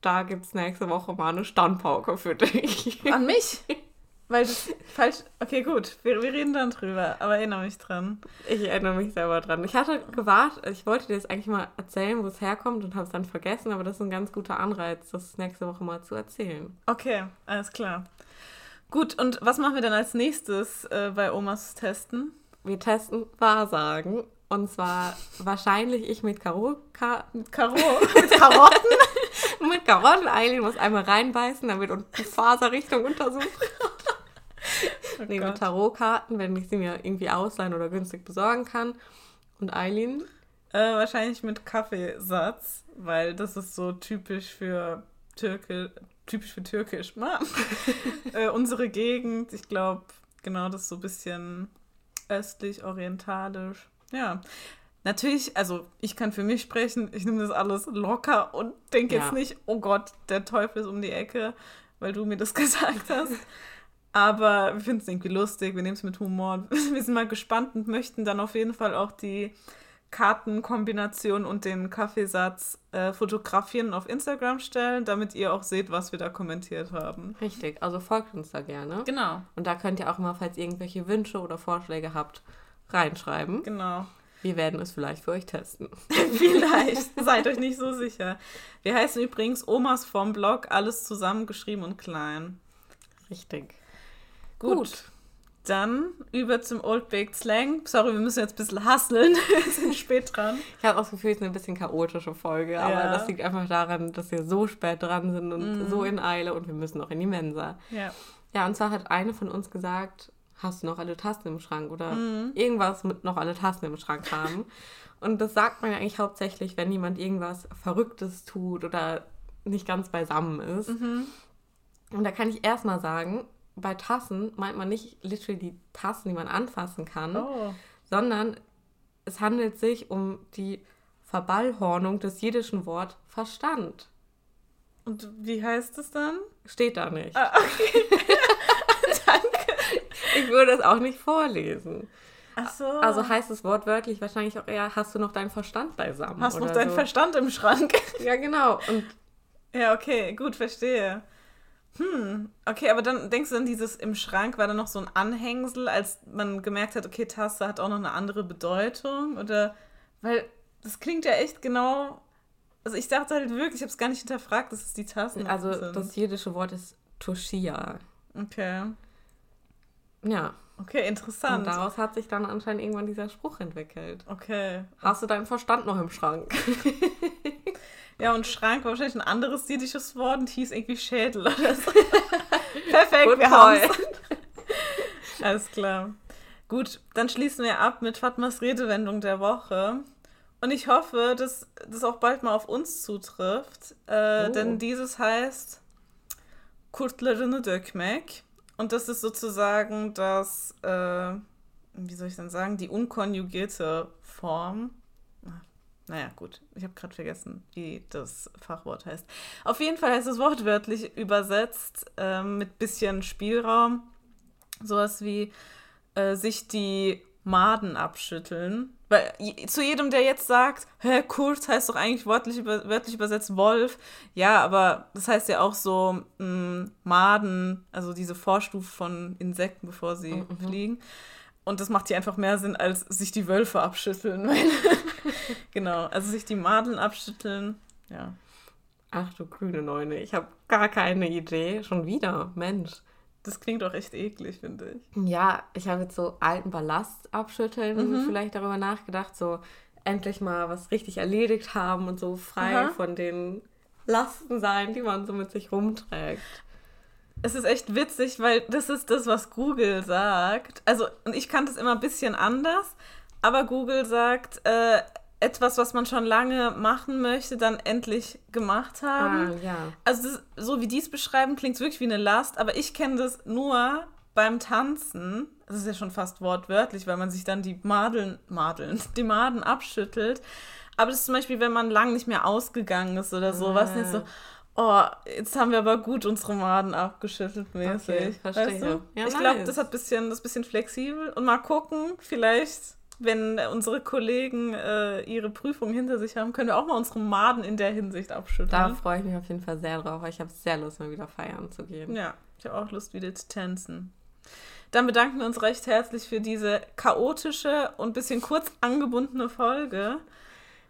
Da gibt es nächste Woche mal eine Standpauke für dich. An mich? Weil das falsch. Okay, gut. Wir, wir reden dann drüber, aber erinnere mich dran. Ich erinnere mich selber dran. Ich hatte gewartet, ich wollte dir das eigentlich mal erzählen, wo es herkommt und habe es dann vergessen, aber das ist ein ganz guter Anreiz, das nächste Woche mal zu erzählen. Okay, alles klar. Gut, und was machen wir dann als nächstes äh, bei Omas Testen? Wir testen Wahrsagen und zwar wahrscheinlich ich mit Karo Ka Mit Karo? Mit Karotten? mit Karotten. Eileen muss einmal reinbeißen, damit die Faserrichtung untersucht. Oh Nee, Gott. mit Tarotkarten, wenn ich sie mir irgendwie ausleihen oder günstig besorgen kann. Und Eileen? Äh, wahrscheinlich mit Kaffeesatz, weil das ist so typisch für Türke, typisch für Türkisch. Mann. äh, unsere Gegend, ich glaube, genau, das ist so ein bisschen östlich, orientalisch. Ja. Natürlich, also ich kann für mich sprechen, ich nehme das alles locker und denke Ja. jetzt nicht, oh Gott, der Teufel ist um die Ecke, weil du mir das gesagt hast. Aber wir finden es irgendwie lustig, wir nehmen es mit Humor. Wir sind mal gespannt und möchten dann auf jeden Fall auch die Kartenkombination und den Kaffeesatz äh, fotografieren und auf Instagram stellen, damit ihr auch seht, was wir da kommentiert haben. Richtig, also folgt uns da gerne. Genau, Und da könnt ihr auch immer, falls ihr irgendwelche Wünsche oder Vorschläge habt, reinschreiben. genau. Wir werden es vielleicht für euch testen. Vielleicht, seid euch nicht so sicher. Wir heißen übrigens Omas vom Blog, alles zusammengeschrieben und klein. Richtig. Gut. Gut. Dann über zum Old Baked Slang. Sorry, wir müssen jetzt ein bisschen hasseln. wir sind spät dran. Ich habe auch das Gefühl, es ist eine bisschen chaotische Folge, aber Ja. das liegt einfach daran, dass wir so spät dran sind und Mhm. so in Eile und wir müssen noch in die Mensa. Ja. Ja, und zwar hat eine von uns gesagt, hast du noch alle Tassen im Schrank oder Mhm. irgendwas mit noch alle Tassen im Schrank haben. und das sagt man ja eigentlich hauptsächlich, wenn jemand irgendwas Verrücktes tut oder nicht ganz beisammen ist. Mhm. Und da kann ich erstmal sagen, bei Tassen meint man nicht literally die Tassen, die man anfassen kann, Oh. sondern es handelt sich um die Verballhornung des jiddischen Wort Verstand. Und wie heißt es dann? Steht da nicht. Ah, okay. Würde es auch nicht vorlesen. Ach so. Also heißt es wortwörtlich wahrscheinlich auch eher, hast du noch deinen Verstand beisammen? Hast noch oder deinen so. Verstand im Schrank. Ja, genau. Und ja, okay, gut, verstehe. Hm, okay, aber dann denkst du dann, dieses im Schrank war dann noch so ein Anhängsel, als man gemerkt hat, okay, Tasse hat auch noch eine andere Bedeutung? Oder, weil das klingt ja echt genau, also ich dachte halt wirklich, ich habe es gar nicht hinterfragt, dass es die Tassen also sind. das jiddische Wort ist Tushia. okay, Ja. okay, Und interessant. daraus hat sich dann anscheinend irgendwann dieser Spruch entwickelt. Okay. Hast du deinen Verstand noch im Schrank? Ja, und Schrank war wahrscheinlich ein anderes jiddisches Wort und hieß irgendwie Schädel oder so. Perfekt, Good wir haben Alles klar. Gut, dann schließen wir ab mit Fatmas Redewendung der Woche. Und ich hoffe, dass das auch bald mal auf uns zutrifft. Äh, Oh. Denn dieses heißt Kurtlerine dökmek. Und das ist sozusagen das, äh, wie soll ich denn sagen, die unkonjugierte Form. Ah, Naja, gut, ich habe gerade vergessen, wie das Fachwort heißt. Auf jeden Fall heißt es wortwörtlich übersetzt ähm, mit bisschen Spielraum. Sowas wie äh, sich die Maden abschütteln. Weil zu jedem, der jetzt sagt, hä, Kurt heißt doch eigentlich wörtlich, über, wörtlich übersetzt Wolf. Ja, aber das heißt ja auch so mh, Maden, also diese Vorstufe von Insekten, bevor sie Mhm. fliegen. Und das macht hier einfach mehr Sinn, als sich die Wölfe abschütteln. Genau, also sich die Madeln abschütteln. Ja. Ach du grüne Neune, ich habe gar keine Idee. Schon wieder, Mensch. Das klingt auch echt eklig, finde ich. Ja, ich habe jetzt so alten Ballast abschütteln, Mhm. vielleicht darüber nachgedacht, so endlich mal was richtig erledigt haben und so frei Aha. von den Lasten sein, die man so mit sich rumträgt. Es ist echt witzig, weil das ist das, was Google sagt. Also, und ich kannte es immer ein bisschen anders, aber Google sagt, äh, etwas, was man schon lange machen möchte, dann endlich gemacht haben. Ah, ja. Also, das, so wie die es beschreiben, klingt es wirklich wie eine Last, aber ich kenne das nur beim Tanzen. Das ist ja schon fast wortwörtlich, weil man sich dann die Madeln, Madeln, die Maden abschüttelt. Aber das ist zum Beispiel, wenn man lang nicht mehr ausgegangen ist oder so, was nicht so, oh, jetzt haben wir aber gut unsere Maden abgeschüttelt mäßig. Okay, verstehe. Weißt du? Ja, ich glaube, nice. das hat bisschen, das ist bisschen flexibel. Und mal gucken, vielleicht, wenn unsere Kollegen äh, ihre Prüfung hinter sich haben, können wir auch mal unsere Maden in der Hinsicht abschütteln. Da freue ich mich auf jeden Fall sehr drauf, ich habe sehr Lust, mal wieder feiern zu gehen. Ja, ich habe auch Lust, wieder zu tanzen. Dann bedanken wir uns recht herzlich für diese chaotische und bisschen kurz angebundene Folge.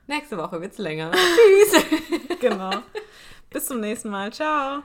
Nächste Woche wird's länger. Tschüss. Genau. Bis zum nächsten Mal. Ciao.